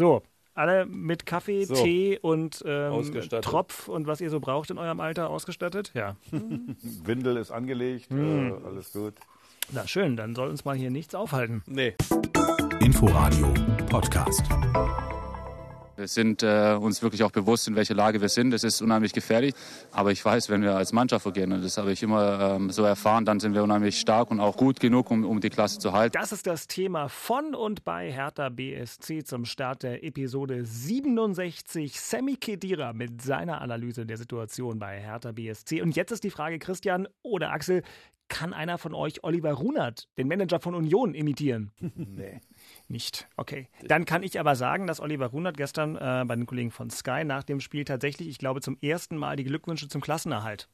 So, alle mit Kaffee, So. Tee und ähm. Tropf und was ihr so braucht in eurem Alter ausgestattet? Ja. Windel ist angelegt, Hm. äh, alles gut. Na schön, dann soll uns mal hier nichts aufhalten. Nee. Inforadio Podcast. Wir sind äh, uns wirklich auch bewusst, in welcher Lage wir sind. Es ist unheimlich gefährlich. Aber ich weiß, wenn wir als Mannschaft vorgehen, und das habe ich immer ähm, so erfahren, dann sind wir unheimlich stark und auch gut genug, um, um die Klasse zu halten. Das ist das Thema von und bei Hertha BSC zum Start der Episode 67. Sammy Kedira mit seiner Analyse der Situation bei Hertha BSC. Und jetzt ist die Frage, Christian oder Axel, kann einer von euch Oliver Runert, den Manager von Union, imitieren? Nee. Nicht. Okay. Dann kann ich aber sagen, dass Oliver Runert gestern äh, bei den Kollegen von Sky nach dem Spiel tatsächlich, ich glaube, zum ersten Mal die Glückwünsche zum Klassenerhalt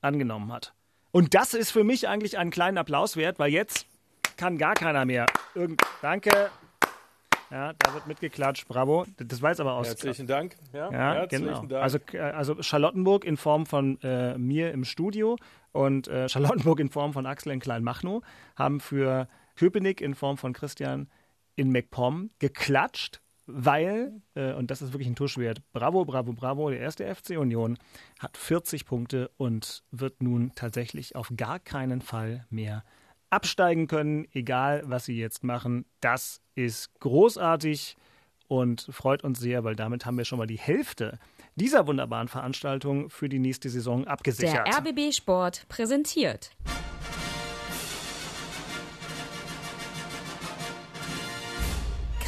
angenommen hat. Und das ist für mich eigentlich einen kleinen Applaus wert, weil jetzt kann gar keiner mehr. Irgend Danke. Ja, da wird mitgeklatscht. Bravo. Das war jetzt aber aus. Herzlichen Dank. Ja, Ja, herzlichen genau. Dank. Also, äh, also Charlottenburg in Form von äh, mir im Studio und äh, Charlottenburg in Form von Axel in Kleinmachnow haben für Köpenick in Form von Christian in MacPom geklatscht, weil, äh, und das ist wirklich ein Tuschwert, bravo, bravo, bravo, der erste FC Union hat 40 Punkte und wird nun tatsächlich auf gar keinen Fall mehr absteigen können, egal was sie jetzt machen. Das ist großartig und freut uns sehr, weil damit haben wir schon mal die Hälfte dieser wunderbaren Veranstaltung für die nächste Saison Der abgesichert. RBB Sport präsentiert.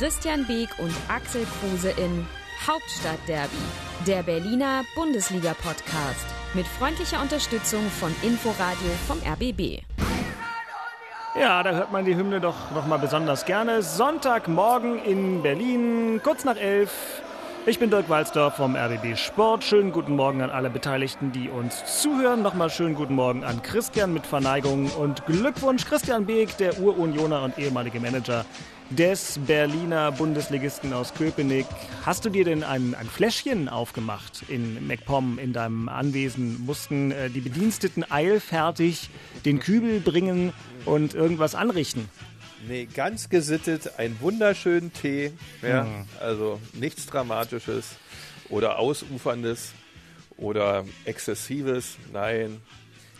Christian Beek und Axel Kruse in Hauptstadtderby, der Berliner Bundesliga-Podcast. Mit freundlicher Unterstützung von Inforadio vom RBB. Ja, da hört man die Hymne doch noch mal besonders gerne. Sonntagmorgen in Berlin, kurz nach elf. Ich bin Dirk Walzdorf vom RBB Sport. Schönen guten Morgen an alle Beteiligten, die uns zuhören. Nochmal schönen guten Morgen an Christian mit Verneigung und Glückwunsch. Christian Beek, der Ur-Unioner und ehemalige Manager des Berliner Bundesligisten aus Köpenick. Hast du dir denn ein, ein Fläschchen aufgemacht in MacPom in deinem Anwesen? Mussten äh, die Bediensteten eilfertig den Kübel bringen und irgendwas anrichten? Nee, ganz gesittet, einen wunderschönen Tee. Ja, Hm. also nichts Dramatisches oder Ausuferndes oder Exzessives. Nein,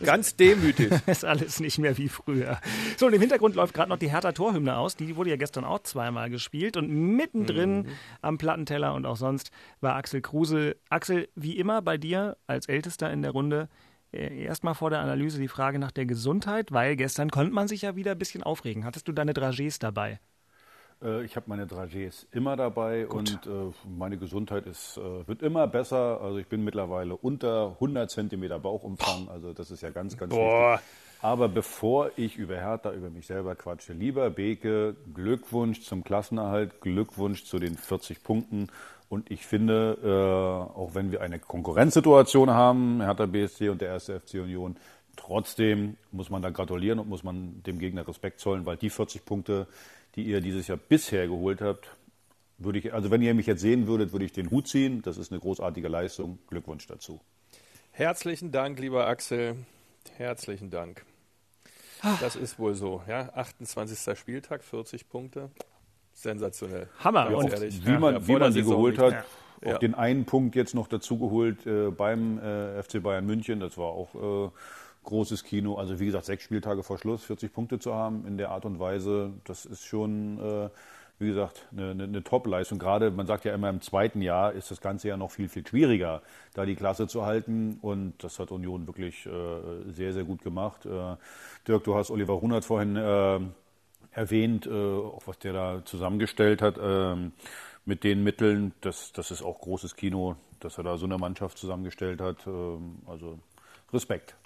ganz demütig. ist alles nicht mehr wie früher. So, und im Hintergrund läuft gerade noch die Hertha Torhymne aus. Die wurde ja gestern auch zweimal gespielt. Und mittendrin am Plattenteller und auch sonst war Axel Kruse. Axel, wie immer bei dir als Ältester in der Runde, äh, erstmal vor der Analyse die Frage nach der Gesundheit, weil gestern konnte man sich ja wieder ein bisschen aufregen. Hattest du deine Dragés dabei? Äh, ich habe meine Dragés immer dabei und äh, meine Gesundheit ist, äh, wird immer besser. Also ich bin mittlerweile unter 100 Zentimeter Bauchumfang. Also das ist ja ganz, ganz Boah. wichtig. Aber bevor ich über Hertha, über mich selber quatsche, lieber Beke, Glückwunsch zum Klassenerhalt, Glückwunsch zu den 40 Punkten. Und ich finde, äh, auch wenn wir eine Konkurrenzsituation haben, Hertha BSC und der erste FC Union, trotzdem muss man da gratulieren und muss man dem Gegner Respekt zollen, weil die 40 Punkte, die ihr dieses Jahr bisher geholt habt, würde ich, also wenn ihr mich jetzt sehen würdet, würde ich den Hut ziehen. Das ist eine großartige Leistung. Glückwunsch dazu. Herzlichen Dank, lieber Axel. Herzlichen Dank. Das ist wohl so. Ja, 28. Spieltag, 40 Punkte. Sensationell. Hammer. Ganz Und ehrlich. wie Ja, man, ja, wie man sie geholt nicht. hat. Ja. Auch den einen Punkt jetzt noch dazu geholt äh, beim äh, FC Bayern München. Das war auch äh, großes Kino. Also wie gesagt, sechs Spieltage vor Schluss, 40 Punkte zu haben in der Art und Weise, das ist schon, äh, wie gesagt, eine, eine, eine Top-Leistung. Gerade, man sagt ja immer, im zweiten Jahr ist das Ganze ja noch viel, viel schwieriger, da die Klasse zu halten. Und das hat Union wirklich äh, sehr, sehr gut gemacht. Äh, Dirk, du hast Oliver Runert vorhin äh, erwähnt, äh, auch was der da zusammengestellt hat ähm, mit den Mitteln. Das, das ist auch großes Kino, dass er da so eine Mannschaft zusammengestellt hat. Ähm, also Respekt.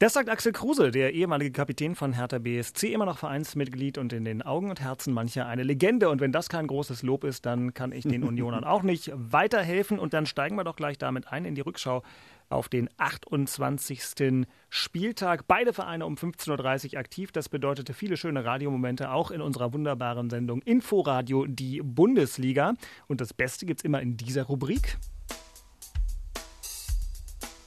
Das sagt Axel Kruse, der ehemalige Kapitän von Hertha BSC, immer noch Vereinsmitglied und in den Augen und Herzen mancher eine Legende. Und wenn das kein großes Lob ist, dann kann ich den Unionern auch nicht weiterhelfen. Und dann steigen wir doch gleich damit ein in die Rückschau auf den 28. Spieltag. Beide Vereine um 15.30 Uhr aktiv. Das bedeutete viele schöne Radiomomente, auch in unserer wunderbaren Sendung Inforadio, die Bundesliga. Und das Beste gibt's immer in dieser Rubrik.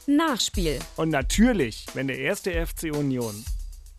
Nachspiel. Und natürlich, wenn der erste FC Union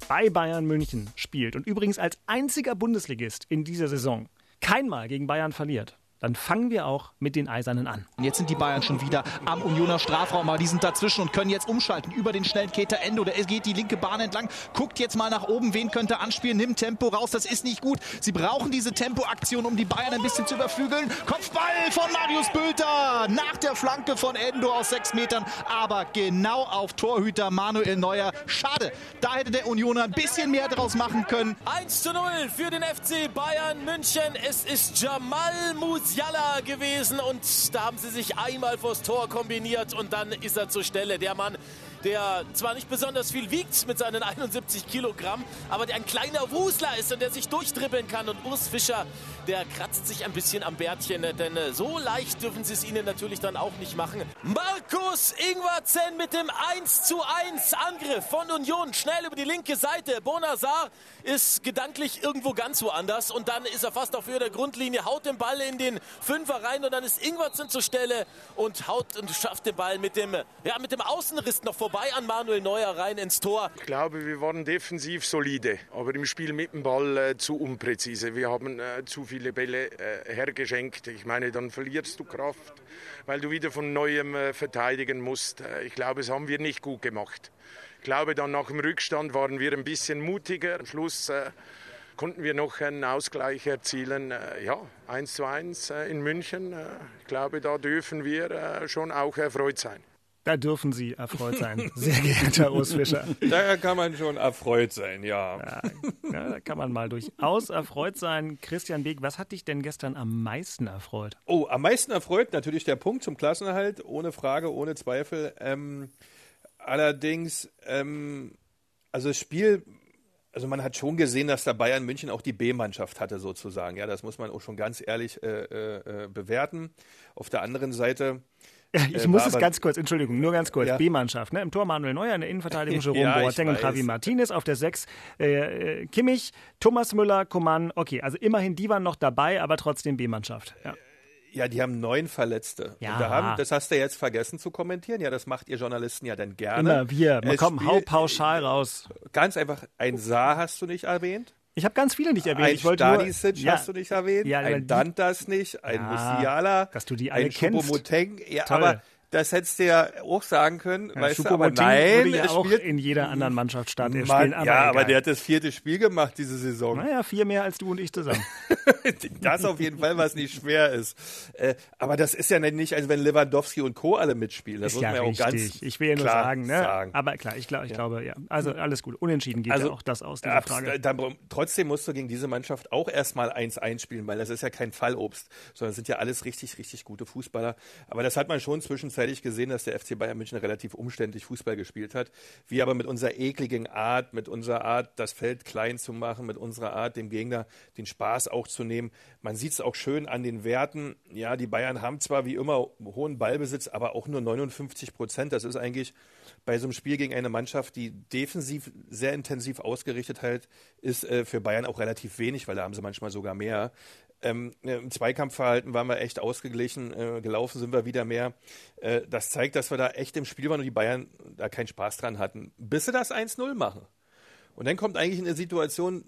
bei Bayern München spielt und übrigens als einziger Bundesligist in dieser Saison keinmal gegen Bayern verliert, dann fangen wir auch mit den Eisernen an. Und jetzt sind die Bayern schon wieder am Unioner Strafraum, aber die sind dazwischen und können jetzt umschalten über den schnellen Keter Endo. Der geht die linke Bahn entlang, guckt jetzt mal nach oben, wen könnte anspielen, nimmt Tempo raus, das ist nicht gut. Sie brauchen diese Tempoaktion, um die Bayern ein bisschen zu überflügeln. Kopfball von Marius Bülter nach der Flanke von Endo aus sechs Metern, aber genau auf Torhüter Manuel Neuer. Schade, da hätte der Unioner ein bisschen mehr draus machen können. 1 zu 0 für den FC Bayern München. Es ist Jamal Musiala gewesen und da haben sie sich einmal vors Tor kombiniert und dann ist er zur Stelle. Der Mann, der zwar nicht besonders viel wiegt mit seinen 71 Kilogramm, aber der ein kleiner Wusler ist und der sich durchdribbeln kann. Und Urs Fischer, der kratzt sich ein bisschen am Bärtchen, denn äh, so leicht dürfen sie es ihnen natürlich dann auch nicht machen. Markus Ingwertsen mit dem 1 zu 1 Angriff von Union, schnell über die linke Seite. Bonazar ist gedanklich irgendwo ganz woanders und dann ist er fast auf Höhe der Grundlinie, haut den Ball in den Fünfer rein und dann ist Ingwertsen zur Stelle und haut und schafft den Ball mit dem, ja, mit dem Außenriss noch vorbei an Manuel Neuer rein ins Tor. Ich glaube, wir waren defensiv solide, aber im Spiel mit dem Ball äh, zu unpräzise. Wir haben äh, zu viele Bälle äh, hergeschenkt. Ich meine, dann verlierst du Kraft, weil du wieder von neuem äh, verteidigen musst. Äh, ich glaube, das haben wir nicht gut gemacht. Ich glaube, dann nach dem Rückstand waren wir ein bisschen mutiger. Am Schluss äh, konnten wir noch einen Ausgleich erzielen. ja, 1 zu 1 in München. ich glaube, da dürfen wir schon auch erfreut sein. Da dürfen Sie erfreut sein, sehr geehrter Urs Fischer. Da kann man schon erfreut sein, ja. ja. Da kann man mal durchaus erfreut sein. Christian Beek, was hat dich denn gestern am meisten erfreut? Oh, am meisten erfreut natürlich der Punkt zum Klassenerhalt, ohne Frage, ohne Zweifel. Ähm, allerdings, ähm, also das Spiel also man hat schon gesehen, dass der Bayern München auch die B-Mannschaft hatte sozusagen. Ja, das muss man auch schon ganz ehrlich äh, äh, bewerten. Auf der anderen Seite ich äh, muss es ganz kurz, Entschuldigung, nur ganz kurz. Ja. B-Mannschaft, ne? Im Tor Manuel Neuer, in der Innenverteidigung Jerome ja, Boateng und Javi Martinez. Auf der 6 äh, äh, Kimmich, Thomas Müller, Coman. Okay, also immerhin, die waren noch dabei, aber trotzdem B-Mannschaft. Ja. Ja, die haben neun Verletzte. Ja. Da haben, das hast du jetzt vergessen zu kommentieren. Ja, das macht ihr Journalisten ja dann gerne. Immer wir. Man kommt hau pauschal raus. Ganz einfach, ein Saar hast du nicht erwähnt. Ich habe ganz viele nicht erwähnt. Ein ich wollte Stanisic nur, hast du nicht erwähnt, ja, ein Dantas nicht, ein ja, Musiala, dass du die alle ein kennst. Ja, Toll. aber das hättest du ja auch sagen können, ja, weißt du, aber nein, würde ja auch in jeder anderen Mannschaft starten. Mann, aber ja, egal. aber der hat das vierte Spiel gemacht diese Saison. Naja, vier mehr als du und ich zusammen. das auf jeden Fall, was nicht schwer ist. Äh, aber das ist ja nicht, als wenn Lewandowski und Co. alle mitspielen. Das ist ja, ja auch ganz Ich will ja nur sagen, ne? sagen. Aber klar, ich, glaub, ich ja. glaube, ja. Also alles gut. Unentschieden geht also, ja auch das aus, dieser Frage. Dann, trotzdem musst du gegen diese Mannschaft auch erstmal 1-1 spielen, weil das ist ja kein Fallobst, sondern das sind ja alles richtig, richtig gute Fußballer. Aber das hat man schon zwischenzeitlich gesehen, dass der FC Bayern München relativ umständlich Fußball gespielt hat. Wir aber mit unserer ekligen Art, mit unserer Art, das Feld klein zu machen, mit unserer Art, dem Gegner den Spaß auch zu nehmen. Man sieht es auch schön an den Werten. Ja, die Bayern haben zwar wie immer hohen Ballbesitz, aber auch nur 59 Prozent. Das ist eigentlich bei so einem Spiel gegen eine Mannschaft, die defensiv sehr intensiv ausgerichtet halt, ist äh, für Bayern auch relativ wenig, weil da haben sie manchmal sogar mehr. Ähm, Im Zweikampfverhalten waren wir echt ausgeglichen, äh, gelaufen sind wir wieder mehr. Äh, das zeigt, dass wir da echt im Spiel waren und die Bayern da keinen Spaß dran hatten, bis sie das 1-0 machen. Und dann kommt eigentlich eine Situation,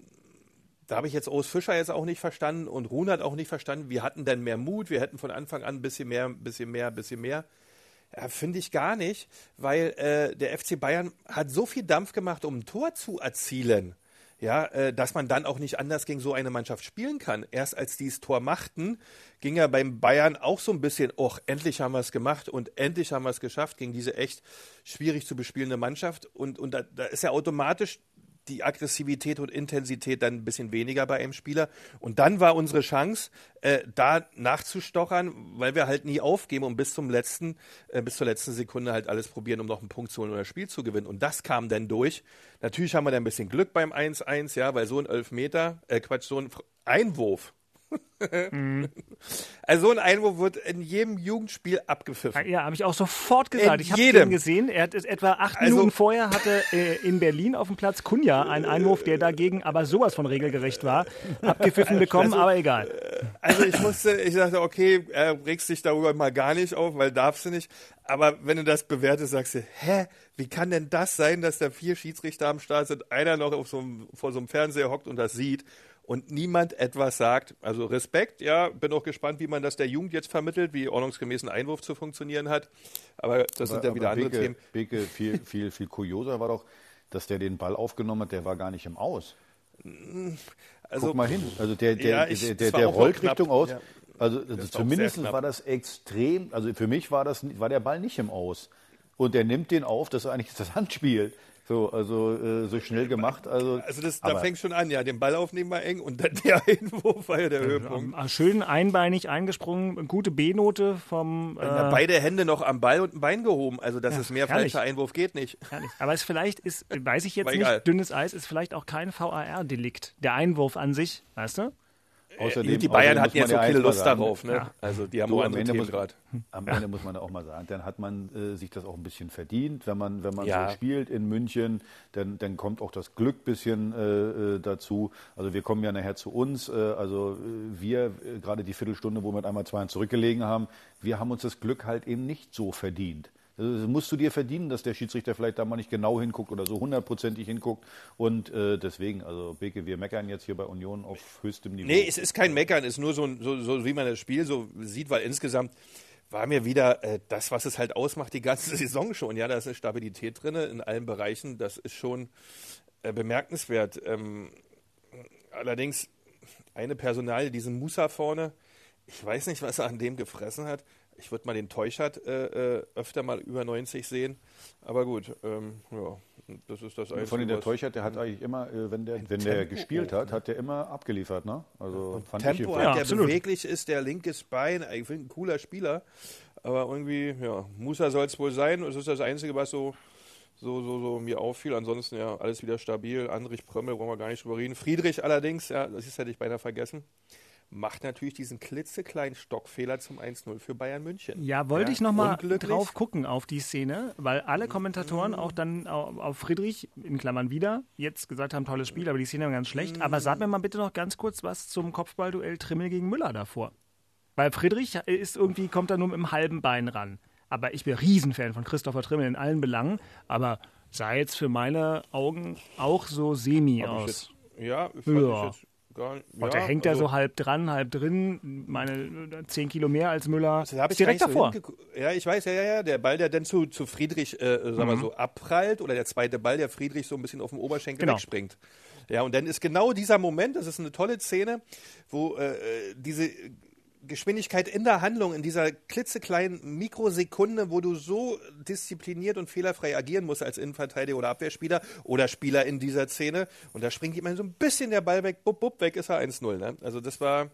da habe ich jetzt Ous Fischer jetzt auch nicht verstanden und Ruhn hat auch nicht verstanden. Wir hatten dann mehr Mut, wir hätten von Anfang an ein bisschen mehr, ein bisschen mehr, ein bisschen mehr. Ja, Finde ich gar nicht, weil äh, der FC Bayern hat so viel Dampf gemacht, um ein Tor zu erzielen ja, äh, dass man dann auch nicht anders gegen so eine Mannschaft spielen kann. Erst als die das Tor machten, ging ja beim Bayern auch so ein bisschen, och, endlich haben wir es gemacht und endlich haben wir es geschafft gegen diese echt schwierig zu bespielende Mannschaft. Und, und da, da ist ja automatisch die Aggressivität und Intensität dann ein bisschen weniger bei einem Spieler. Und dann war unsere Chance, äh, da nachzustochern, weil wir halt nie aufgeben und bis zum letzten, äh, bis zur letzten Sekunde halt alles probieren, um noch einen Punkt zu holen oder das Spiel zu gewinnen. Und das kam dann durch. Natürlich haben wir dann ein bisschen Glück beim 1-1, ja, weil so ein Elfmeter, äh, Quatsch, so ein Einwurf, mhm. Also so ein Einwurf wird in jedem Jugendspiel abgepfiffen. Ja, habe ich auch sofort gesagt. In ich habe ihn gesehen. Er hat etwa acht also, Minuten vorher hatte äh, in Berlin auf dem Platz Kunja einen Einwurf, der dagegen aber sowas von regelgerecht war, abgepfiffen bekommen, also, aber egal. Also ich musste, ich dachte, okay, er regst dich darüber mal gar nicht auf, weil darfst du nicht. Aber wenn du das bewertest, sagst du, hä, wie kann denn das sein, dass da vier Schiedsrichter am Start sind, einer noch so einem, vor so einem Fernseher hockt und das sieht? Und niemand etwas sagt. Also Respekt, ja, bin auch gespannt, wie man das der Jugend jetzt vermittelt, wie ordnungsgemäß ein Einwurf zu funktionieren hat. Aber das Aber- sind ja wieder andere Beke, Themen. Beke, viel, viel, viel kurioser war doch, dass der den Ball aufgenommen hat, der war gar nicht im Aus. Also, Guck mal hin. Also der, der, Ja, ich- der, der, der rollt. Richtung aus. Ja. Also, also zumindest war das extrem, also für mich war das war der Ball nicht im Aus. Und der nimmt den auf, das ist eigentlich das Handspiel. So, also äh, so schnell gemacht. Also, also das, da fängt schon an, ja, den Ball aufnehmen war eng und dann der Einwurf war ja der Höhepunkt. Ähm, Schön einbeinig eingesprungen, gute B-Note vom. Ja, Äh, beide Hände noch am Ball und ein Bein gehoben. Also, dass Ja, es mehr falscher Einwurf geht nicht. Herrlich. Aber es vielleicht ist, weiß ich jetzt nicht, dünnes Eis ist vielleicht auch kein VAR-Delikt. Der Einwurf an sich, weißt du? Außerdem, die Bayern hatten jetzt so ja keine Lust sagen, darauf. Ne? Ja. Also, die haben Du, auch am andere Ende, Themen muss, gerade. am Ende muss man auch mal sagen, dann hat man äh, sich das auch ein bisschen verdient, wenn man, wenn man Ja. so spielt in München, dann, dann kommt auch das Glück ein bisschen äh, äh, dazu. Also wir kommen ja nachher zu uns, äh, also äh, wir, äh, gerade die Viertelstunde, wo wir mit einmal zwei zurückgelegen haben, wir haben uns das Glück halt eben nicht so verdient. Das musst du dir verdienen, dass der Schiedsrichter vielleicht da mal nicht genau hinguckt oder so hundertprozentig hinguckt. Und äh, deswegen, also Beke, wir meckern jetzt hier bei Union auf höchstem Niveau. Nee, es ist kein Meckern, es ist nur so, so, so wie man das Spiel so sieht, weil insgesamt war mir wieder äh, das, was es halt ausmacht, die ganze Saison schon. Ja, da ist eine Stabilität drin in allen Bereichen, das ist schon äh, bemerkenswert. Ähm, allerdings eine Personalie, diesen Musa vorne, ich weiß nicht, was er an dem gefressen hat. Ich würde mal den Teuchert äh, äh, öfter mal über 90 sehen. Aber gut, ähm, ja, das ist das Einzige. Von den der Teuchert, der hat eigentlich immer, äh, wenn der, wenn der gespielt hat, hat der immer abgeliefert, ne? Also fand Tempo ich hat, Ja, der absolut. beweglich ist, der linkes Bein, ich finde ein cooler Spieler, aber irgendwie, ja, Musa soll es wohl sein, es ist das Einzige, was so, so, so, so mir auffiel, ansonsten ja, alles wieder stabil, Andrich Prömmel, brauchen wir gar nicht drüber reden, Friedrich allerdings, ja, das ist hätte ich beinahe vergessen, macht natürlich diesen klitzekleinen Stockfehler zum 1-0 für Bayern München. Ja, wollte ich nochmal drauf gucken auf die Szene, weil alle Kommentatoren auch dann au- auf Friedrich, in Klammern wieder, jetzt gesagt haben, tolles Spiel, aber die Szene war ganz schlecht. Aber sag mir mal bitte noch ganz kurz was zum Kopfballduell Trimmel gegen Müller davor. Weil Friedrich ist irgendwie, kommt da nur mit dem halben Bein ran. Aber ich bin Riesenfan von Christopher Trimmel in allen Belangen, aber sah jetzt für meine Augen auch so semi Hab aus. jetzt, ja, fand Ja. ich jetzt gar. Und ja, der hängt da also- so halb dran, halb drin, meine äh, 10 Kilo mehr als Müller. Das hab Ist ich direkt davor. So ja, ich weiß, ja, ja, ja. Der Ball, der dann zu, zu Friedrich, äh, sagen Mhm. wir so, abprallt, oder der zweite Ball, der Friedrich so ein bisschen auf dem Oberschenkel Genau. wegspringt. Ja, und dann ist genau dieser Moment, das ist eine tolle Szene, wo äh, äh, diese Geschwindigkeit in der Handlung, in dieser klitzekleinen Mikrosekunde, wo du so diszipliniert und fehlerfrei agieren musst als Innenverteidiger oder Abwehrspieler oder Spieler in dieser Szene. Und da springt jemand so ein bisschen der Ball weg, bupp, bupp, weg ist er 1-0. Ne? Also das war,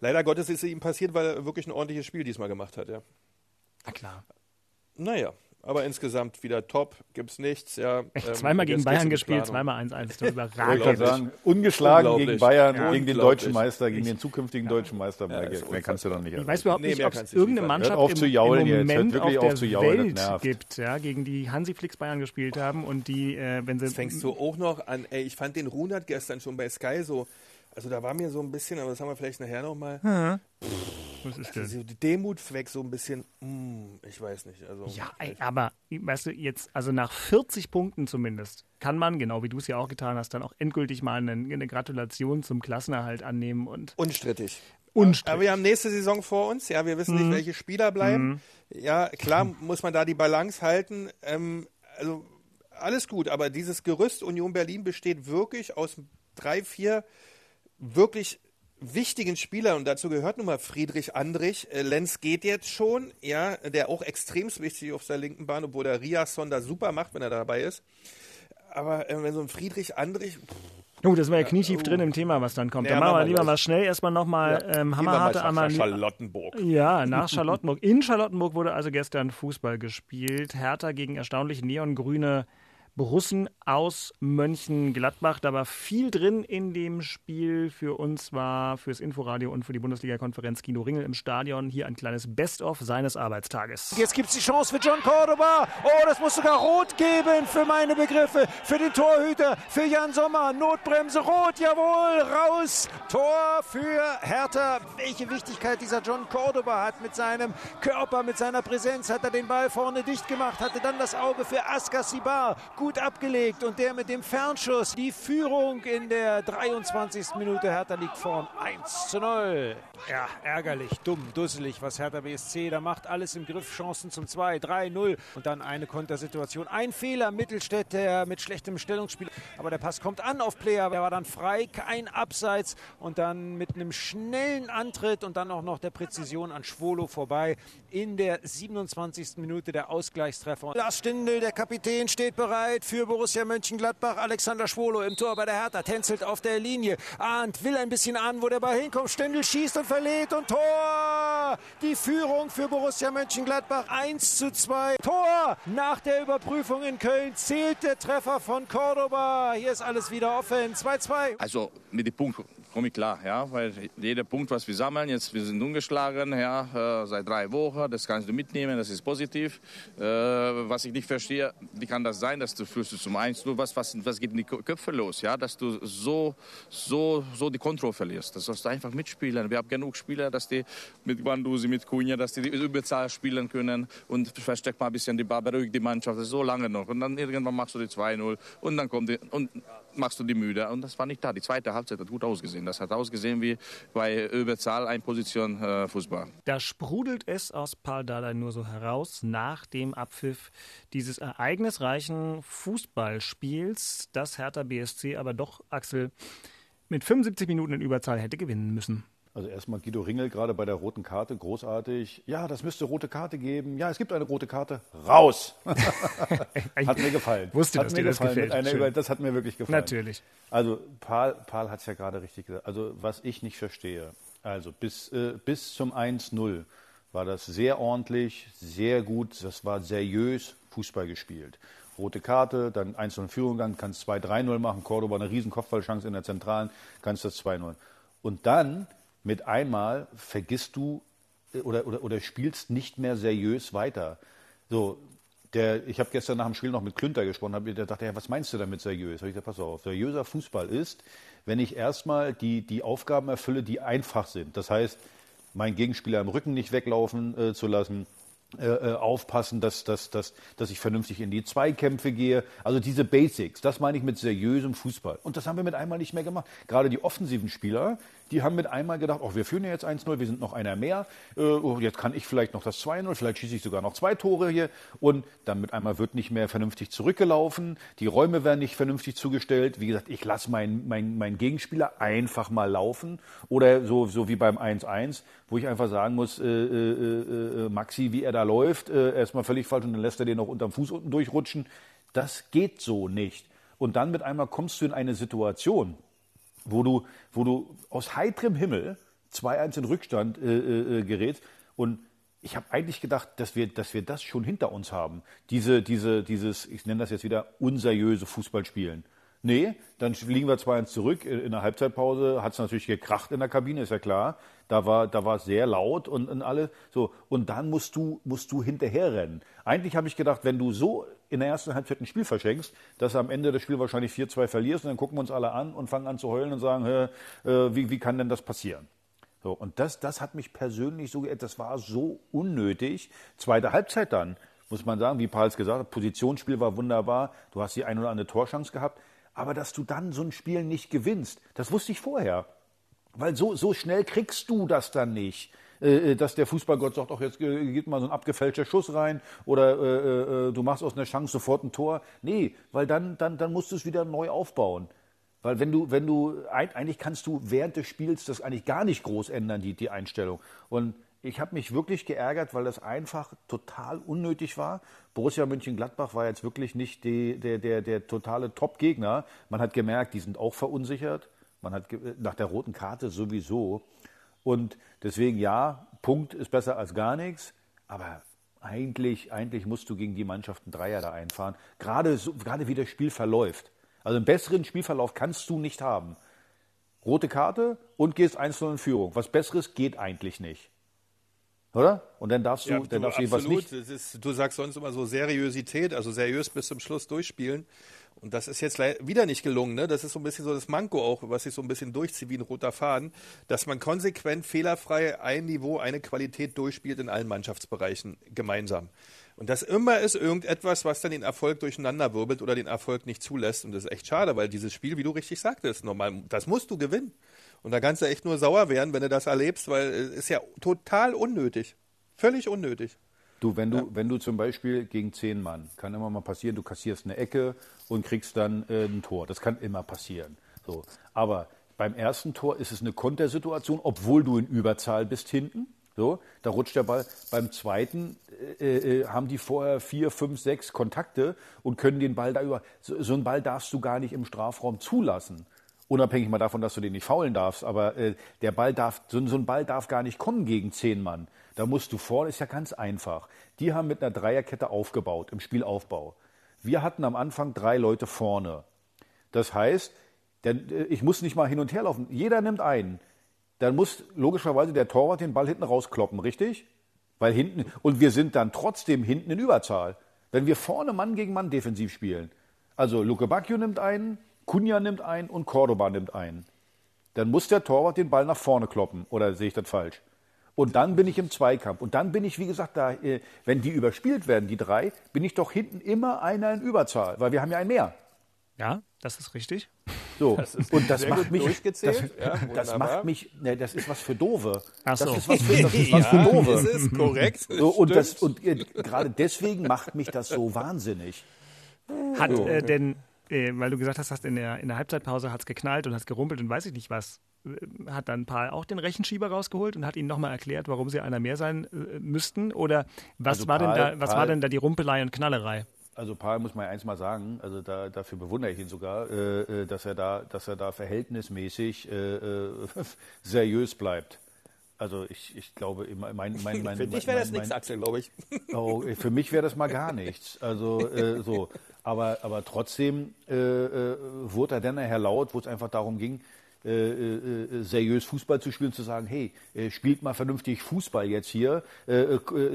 leider Gottes ist es ihm passiert, weil er wirklich ein ordentliches Spiel diesmal gemacht hat, ja. Na klar. Naja, aber insgesamt wieder top, gibt's nichts, ja. Echt, Ähm, zweimal gegen Bayern gespielt, zweimal 1-1. Das Ich überragend. sagen, ungeschlagen gegen Bayern, Ja. gegen den deutschen Meister, gegen den zukünftigen deutschen Meister. mehr, ist mehr kannst du doch nicht. Ich weiß überhaupt Nee, nicht, ob es irgendeine. Mannschaft auf im, zu jaulen im jetzt, hört Moment auf auf der zu jaulen, das Welt nervt. gibt, ja, gegen die Hansiflix Bayern gespielt haben und die, äh, wenn sie... Jetzt fängst du auch noch an, ey, ich fand den Runert gestern schon bei Sky so, also da war mir so ein bisschen, aber das haben wir vielleicht nachher nochmal, Was ist also die Demut weg, so ein bisschen, mm, ich weiß nicht. Also, Ja, ey, aber weißt du, jetzt, also nach 40 Punkten zumindest, kann man, genau wie du es ja auch getan hast, dann auch endgültig mal eine, eine Gratulation zum Klassenerhalt annehmen und Unstrittig. Unstrittig. Aber wir haben nächste Saison vor uns. Ja, wir wissen nicht, welche Spieler bleiben. Ja, klar muss man da die Balance halten. Ähm, also alles gut, aber dieses Gerüst Union Berlin besteht wirklich aus drei, vier wirklich wichtigen Spielern und dazu gehört nun mal Friedrich Andrich. Äh, Lenz geht jetzt schon, ja, der auch extrem wichtig auf der linken Bahn, obwohl der Riasson da super macht, wenn er dabei ist. Aber äh, wenn so ein Friedrich Andrich, Oh, das war ja knietief drin im Thema, was dann kommt. Ja, dann machen wir lieber mal schnell erstmal nochmal ähm, wir mal hammerharte nach Analyse. Charlottenburg. Ja, nach Charlottenburg. In Charlottenburg wurde also gestern Fußball gespielt. Hertha gegen erstaunlich neongrüne Borussen aus Mönchengladbach. Da war viel drin in dem Spiel. Für uns war fürs Inforadio und für die Bundesliga-Konferenz Kino Ringel im Stadion hier ein kleines Best-of seines Arbeitstages. Jetzt gibt es die Chance für John Cordoba. Oh, das muss sogar rot geben für meine Begriffe. Für den Torhüter, für Jan Sommer. Notbremse rot, jawohl, raus. Tor für Hertha. Welche Wichtigkeit dieser John Cordoba hat mit seinem Körper, mit seiner Präsenz. Hat er den Ball vorne dicht gemacht, hatte dann das Auge für Askar Sibar. Gut gut abgelegt und der mit dem Fernschuss. Die Führung in der 23. Minute. Hertha liegt vorn 1 zu 0. Ja, ärgerlich, dumm, dusselig, was Hertha BSC da macht. Alles im Griff, Chancen zum 2, 3, 0 und dann eine Kontersituation. Ein Fehler, Mittelstädt, der mit schlechtem Stellungsspiel. Aber der Pass kommt an auf Player, der war dann frei, kein Abseits und dann mit einem schnellen Antritt und dann auch noch der Präzision an Schwolo vorbei. In der 27. Minute der Ausgleichstreffer. Lars Stindl, der Kapitän, steht bereit für Borussia Mönchengladbach. Alexander Schwolo im Tor bei der Hertha, tänzelt auf der Linie. Ahnt, will ein bisschen ahnen, wo der Ball hinkommt. Stindl schießt und verlegt und Tor! Die Führung für Borussia Mönchengladbach 1 zu 2. Tor! Nach der Überprüfung in Köln zählt der Treffer von Cordoba. Hier ist alles wieder offen. 2-2. Also mit dem Punkt komme ich klar, ja, weil jeder Punkt, was wir sammeln, jetzt wir sind ungeschlagen, ja, äh, seit drei Wochen, das kannst du mitnehmen, das ist positiv. Äh, was ich nicht verstehe, wie kann das sein, dass du führst du zum 1 was, was, was geht in die Köpfe los, ja, dass du so, so, so die Kontrolle verlierst. Das sollst du einfach mitspielen. Wir haben genug Spieler, dass die mit Guandusi, mit Cunha, dass die die Überzahl spielen können und versteckt mal ein bisschen die Bar, beruhigt die Mannschaft, so lange noch. Und dann irgendwann machst du die 2-0 und dann kommt die, und machst du die müde. Und das war nicht da. Die zweite Halbzeit hat gut ausgesehen. Das hat ausgesehen wie bei Überzahl ein Position äh, Fußball. Da sprudelt es aus Paul Dardai nur so heraus nach dem Abpfiff dieses ereignisreichen Fußballspiels, das Hertha BSC aber doch, Axel, mit 75 Minuten in Überzahl hätte gewinnen müssen. Also erstmal Guido Ringel gerade bei der roten Karte, großartig. Ja, das müsste rote Karte geben. Ja, es gibt eine rote Karte. Raus! hat mir gefallen. Wusste, hat dass mir dir das gefallen. gefällt. Einer Über das hat mir wirklich gefallen. Natürlich. Also Paul, Paul hat es ja gerade richtig gesagt. Also was ich nicht verstehe, also bis, äh, bis zum 1-0 war das sehr ordentlich, sehr gut, das war seriös Fußball gespielt. Rote Karte, dann 1-0 in Führung gegangen, kannst 2-3-0 machen, Cordoba eine riesen Kopfballchance in der Zentralen, kannst das 2-0. Und dann mit einmal vergisst du äh, oder, oder, oder spielst nicht mehr seriös weiter. So, der, ich habe gestern nach dem Spiel noch mit Klünter gesprochen, hab, der dachte, ja, was meinst du damit seriös? Hab ich gesagt, pass auf, seriöser Fußball ist, wenn ich erstmal die, die Aufgaben erfülle, die einfach sind. Das heißt, meinen Gegenspieler im Rücken nicht weglaufen äh, zu lassen, äh, äh, aufpassen, dass, dass, dass, dass ich vernünftig in die Zweikämpfe gehe. Also diese Basics, das meine ich mit seriösem Fußball. Und das haben wir mit einmal nicht mehr gemacht. Gerade die offensiven Spieler, die haben mit einmal gedacht, oh, wir führen ja jetzt 1-0, wir sind noch einer mehr. Äh, oh, jetzt kann ich vielleicht noch das 2-0, vielleicht schieße ich sogar noch zwei Tore hier. Und dann mit einmal wird nicht mehr vernünftig zurückgelaufen. Die Räume werden nicht vernünftig zugestellt. Wie gesagt, ich lasse meinen mein, mein Gegenspieler einfach mal laufen. Oder so, so wie beim 1-1, wo ich einfach sagen muss, äh, äh, äh, Maxi, wie er da läuft, äh, erstmal völlig falsch und dann lässt er den noch unterm Fuß unten durchrutschen. Das geht so nicht. Und dann mit einmal kommst du in eine Situation, wo du, wo du aus heiterem Himmel 2-1 in Rückstand äh, äh, gerätst. Und ich habe eigentlich gedacht, dass wir, dass wir das schon hinter uns haben. Diese, diese, dieses, ich nenne das jetzt wieder, unseriöse Fußballspielen. Nee, dann liegen wir 2-1 zurück. In der Halbzeitpause hat es natürlich gekracht in der Kabine, ist ja klar. Da war, da war es sehr laut und, und alle. So. Und dann musst du, musst du hinterher rennen. Eigentlich habe ich gedacht, wenn du so in der ersten Halbzeit ein Spiel verschenkst, dass du am Ende das Spiel wahrscheinlich 4-2 verlierst und dann gucken wir uns alle an und fangen an zu heulen und sagen, äh, wie, wie kann denn das passieren? So, und das, das hat mich persönlich so das war so unnötig. Zweite Halbzeit dann, muss man sagen, wie Pauls gesagt hat, Positionsspiel war wunderbar, du hast die ein oder andere Torchance gehabt, aber dass du dann so ein Spiel nicht gewinnst, das wusste ich vorher. Weil so, so schnell kriegst du das dann nicht. Äh, dass der Fußballgott sagt, auch jetzt äh, geht mal so ein abgefälschter Schuss rein oder äh, äh, du machst aus einer Chance sofort ein Tor. Nee, weil dann, dann, dann musst du es wieder neu aufbauen. Weil wenn du, wenn du, eigentlich kannst du während des Spiels das eigentlich gar nicht groß ändern, die, die Einstellung. Und ich habe mich wirklich geärgert, weil das einfach total unnötig war. Borussia Mönchengladbach war jetzt wirklich nicht die, der, der, der totale Top-Gegner. Man hat gemerkt, die sind auch verunsichert. Man hat nach der roten Karte sowieso. Und deswegen ja, Punkt ist besser als gar nichts. Aber eigentlich, eigentlich musst du gegen die Mannschaften Dreier da einfahren. Gerade, so, gerade wie das Spiel verläuft. Also einen besseren Spielverlauf kannst du nicht haben. Rote Karte und gehst 1-0 in Führung. Was Besseres geht eigentlich nicht. Oder? Und dann darfst du, Ja, dann darfst du was absolut. nicht. Das ist, du sagst sonst immer so Seriosität, also seriös bis zum Schluss durchspielen. Und das ist jetzt wieder nicht gelungen. Ne? Das ist so ein bisschen so das Manko auch, was sich so ein bisschen durchzieht wie ein roter Faden, dass man konsequent, fehlerfrei ein Niveau, eine Qualität durchspielt in allen Mannschaftsbereichen gemeinsam. Und das immer ist irgendetwas, was dann den Erfolg durcheinanderwirbelt oder den Erfolg nicht zulässt. Und das ist echt schade, weil dieses Spiel, wie du richtig sagtest, normal, das musst du gewinnen. Und da kannst du echt nur sauer werden, wenn du das erlebst, weil es ist ja total unnötig. Völlig unnötig. Du, wenn du, ja. wenn du zum Beispiel gegen zehn Mann, kann immer mal passieren, du kassierst eine Ecke und kriegst dann äh, ein Tor. Das kann immer passieren. So. Aber beim ersten Tor ist es eine Kontersituation, obwohl du in Überzahl bist hinten. So, da rutscht der Ball. Beim zweiten äh, äh, haben die vorher vier, fünf, sechs Kontakte und können den Ball da über. So, so einen Ball darfst du gar nicht im Strafraum zulassen. Unabhängig mal davon, dass du den nicht faulen darfst, aber äh, der Ball darf, so, so, ein Ball darf gar nicht kommen gegen zehn Mann. Da musst du vorne, ist ja ganz einfach. Die haben mit einer Dreierkette aufgebaut im Spielaufbau. Wir hatten am Anfang drei Leute vorne. Das heißt, denn, äh, ich muss nicht mal hin und her laufen. Jeder nimmt einen dann muss logischerweise der Torwart den Ball hinten rauskloppen, richtig? Weil hinten, und wir sind dann trotzdem hinten in Überzahl. Wenn wir vorne Mann gegen Mann defensiv spielen, also Luke Bacchio nimmt einen, Kunja nimmt einen und Cordoba nimmt einen, dann muss der Torwart den Ball nach vorne kloppen. Oder sehe ich das falsch? Und dann bin ich im Zweikampf. Und dann bin ich, wie gesagt, da, äh, wenn die überspielt werden, die drei, bin ich doch hinten immer einer in Überzahl, weil wir haben ja einen mehr. Ja, das ist richtig. So, das und das macht mich, das, ja, das macht mich, ne, das ist was für Doofe. Ach so. Das ist was für, das ist was für Doofe. Das ist korrekt. So, und das, und äh, gerade deswegen macht mich das so wahnsinnig. Hat so. äh, denn, äh, weil du gesagt hast, hast in der, in der Halbzeitpause hat es geknallt und hat gerumpelt und weiß ich nicht was, äh, hat dann Paul auch den Rechenschieber rausgeholt und hat ihnen nochmal erklärt, warum sie einer mehr sein äh, müssten? Oder was, also war, Paul, denn da, was Paul, war denn da die Rumpelei und Knallerei? Also Paul muss man eins mal sagen, also da, dafür bewundere ich ihn sogar, äh, äh dass er da, dass er da verhältnismäßig seriös bleibt. Also ich, ich glaube, mein, mein, mein, für dich wäre das nichts, Axel, glaube ich. Oh, für mich wäre das mal gar nichts. Also äh, so, aber aber trotzdem äh, äh, wurde er dann nachher laut, wo es einfach darum ging, äh, äh, seriös Fußball zu spielen, zu sagen, hey, äh, spielt mal vernünftig Fußball jetzt hier,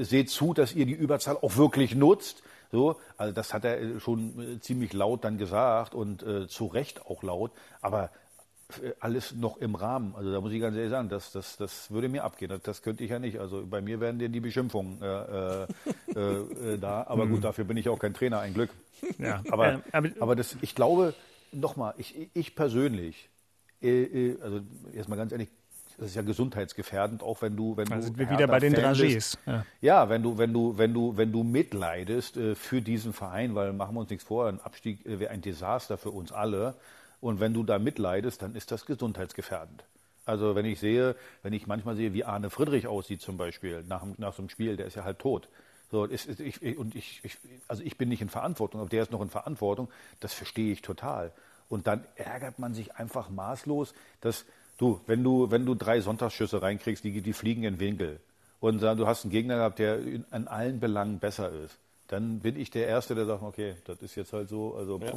seht zu, dass ihr die Überzahl auch wirklich nutzt so, also das hat er äh, schon äh, ziemlich laut dann gesagt und äh, zu Recht auch laut, aber äh, alles noch im Rahmen. Also da muss ich ganz ehrlich sagen, das, das, das würde mir abgehen. Das, das könnte ich ja nicht. Also bei mir wären denn die Beschimpfungen äh, äh, da. Aber gut, mhm. dafür bin ich auch kein Trainer, ein Glück. Ja. Aber, aber, aber das, ich glaube, nochmal, ich, ich persönlich, also erstmal ganz ehrlich, das ist ja gesundheitsgefährdend, auch wenn du, wenn da du. sind wir wieder bei den Dragiers. Ja. ja, wenn du, wenn du, wenn du, wenn du mitleidest äh, für diesen Verein, weil machen wir uns nichts vor, ein Abstieg äh, wäre ein Desaster für uns alle. Und wenn du da mitleidest, dann ist das gesundheitsgefährdend. Also wenn ich sehe, wenn ich manchmal sehe, wie Arne Friedrich aussieht zum Beispiel nach, nach so einem Spiel, der ist ja halt tot. So, ist, ist, ich, und ich, ich, also ich bin nicht in Verantwortung, aber der ist noch in Verantwortung. Das verstehe ich total. Und dann ärgert man sich einfach maßlos, dass Du, wenn du, wenn du drei Sonntagsschüsse reinkriegst, die, die fliegen in Winkel und du hast einen Gegner gehabt, der in, an allen Belangen besser ist, dann bin ich der Erste, der sagt, okay, das ist jetzt halt so, also ja.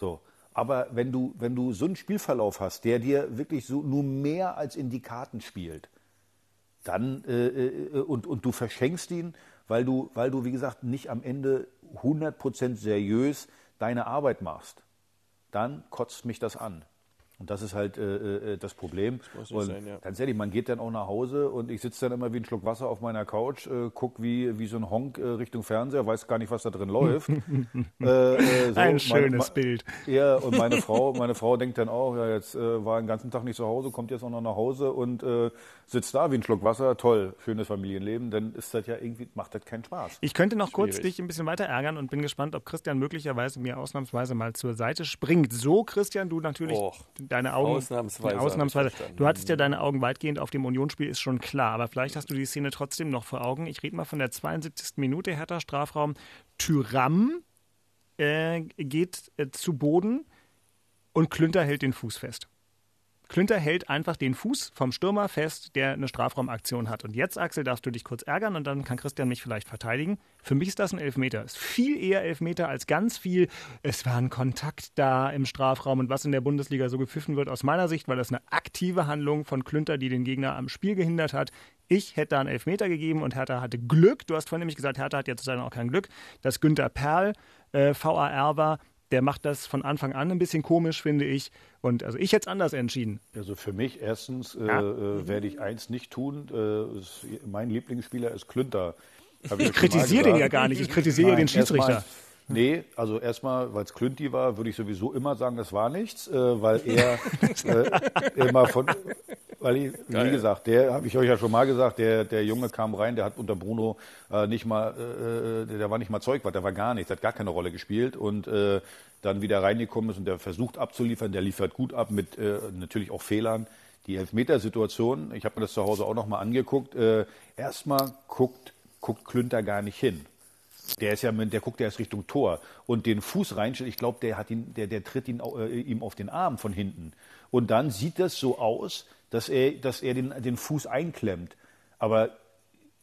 so. Aber wenn du, wenn du so einen Spielverlauf hast, der dir wirklich so nur mehr als in die Karten spielt, dann äh, äh, und, und du verschenkst ihn, weil du, weil du, wie gesagt, nicht am Ende 100% seriös deine Arbeit machst, dann kotzt mich das an. Und das ist halt äh, äh das Problem. Das und sein, ja. Ganz ehrlich, man geht dann auch nach Hause und ich sitze dann immer wie ein Schluck Wasser auf meiner Couch, äh, guck wie, wie so ein Honk äh, Richtung Fernseher, weiß gar nicht, was da drin läuft. äh, äh so, ein schönes meine, Bild. Ja, und meine Frau, meine Frau denkt dann auch, ja, jetzt äh, war den ganzen Tag nicht zu Hause, kommt jetzt auch noch nach Hause und sitzt da wie ein Schluck Wasser. Toll, schönes Familienleben. Dann ist das ja irgendwie, macht das keinen Spaß. Ich könnte noch Schwierig. kurz dich ein bisschen weiter ärgern und bin gespannt, ob Christian möglicherweise mir ausnahmsweise mal zur Seite springt. So, Christian, du natürlich. Oh deine Augen. Ausnahmsweise. Ausnahmsweise. Du hattest ja deine Augen weitgehend auf dem Unionsspiel, ist schon klar. Aber vielleicht hast du die Szene trotzdem noch vor Augen. Ich rede mal von der 72. Minute, Hertha Strafraum. Tyram äh, geht äh, zu Boden und Klünter hält den Fuß fest. Klünter hält einfach den Fuß vom Stürmer fest, der eine Strafraumaktion hat. Und jetzt, Axel, darfst du dich kurz ärgern und dann kann Christian mich vielleicht verteidigen. Für mich ist das ein Elfmeter. Ist viel eher Elfmeter als ganz viel. Es war ein Kontakt da im Strafraum und was in der Bundesliga so gepfiffen wird, aus meiner Sicht, weil das eine aktive Handlung von Klünter, die den Gegner am Spiel gehindert hat. Ich hätte da einen Elfmeter gegeben und Hertha hatte Glück. Du hast vorhin nämlich gesagt, Hertha hat jetzt sozusagen auch kein Glück, dass Günther Perl äh, VAR war der macht das von Anfang an ein bisschen komisch, finde ich. Und also ich hätte es anders entschieden. Also für mich erstens äh, Ja. äh, werde ich eins nicht tun. Äh, es- mein Lieblingsspieler ist Klünter. Ich kritisiere den ja gar nicht, ich kritisiere den Schiedsrichter. Erstmal, nee, also erstmal, weil es Klünti war, würde ich sowieso immer sagen, das war nichts, äh, weil er äh, immer von, weil ich, wie gesagt, der habe ich euch ja schon mal gesagt, der, der Junge kam rein, der hat unter Bruno äh, nicht mal, äh, der, der war nicht mal Zeugwart, der war gar nichts, hat gar keine Rolle gespielt und äh, dann wieder reingekommen ist und der versucht abzuliefern, der liefert gut ab mit äh, natürlich auch Fehlern. Die Elfmetersituation, ich habe mir das zu Hause auch nochmal angeguckt, äh, erstmal guckt, guckt Klünter gar nicht hin. Der ist ja, der guckt ja erst Richtung Tor und den Fuß reinstellt. Ich glaube, der hat ihn, der, der tritt ihn, äh, ihm auf den Arm von hinten. Und dann sieht das so aus, dass er, dass er den, den Fuß einklemmt. Aber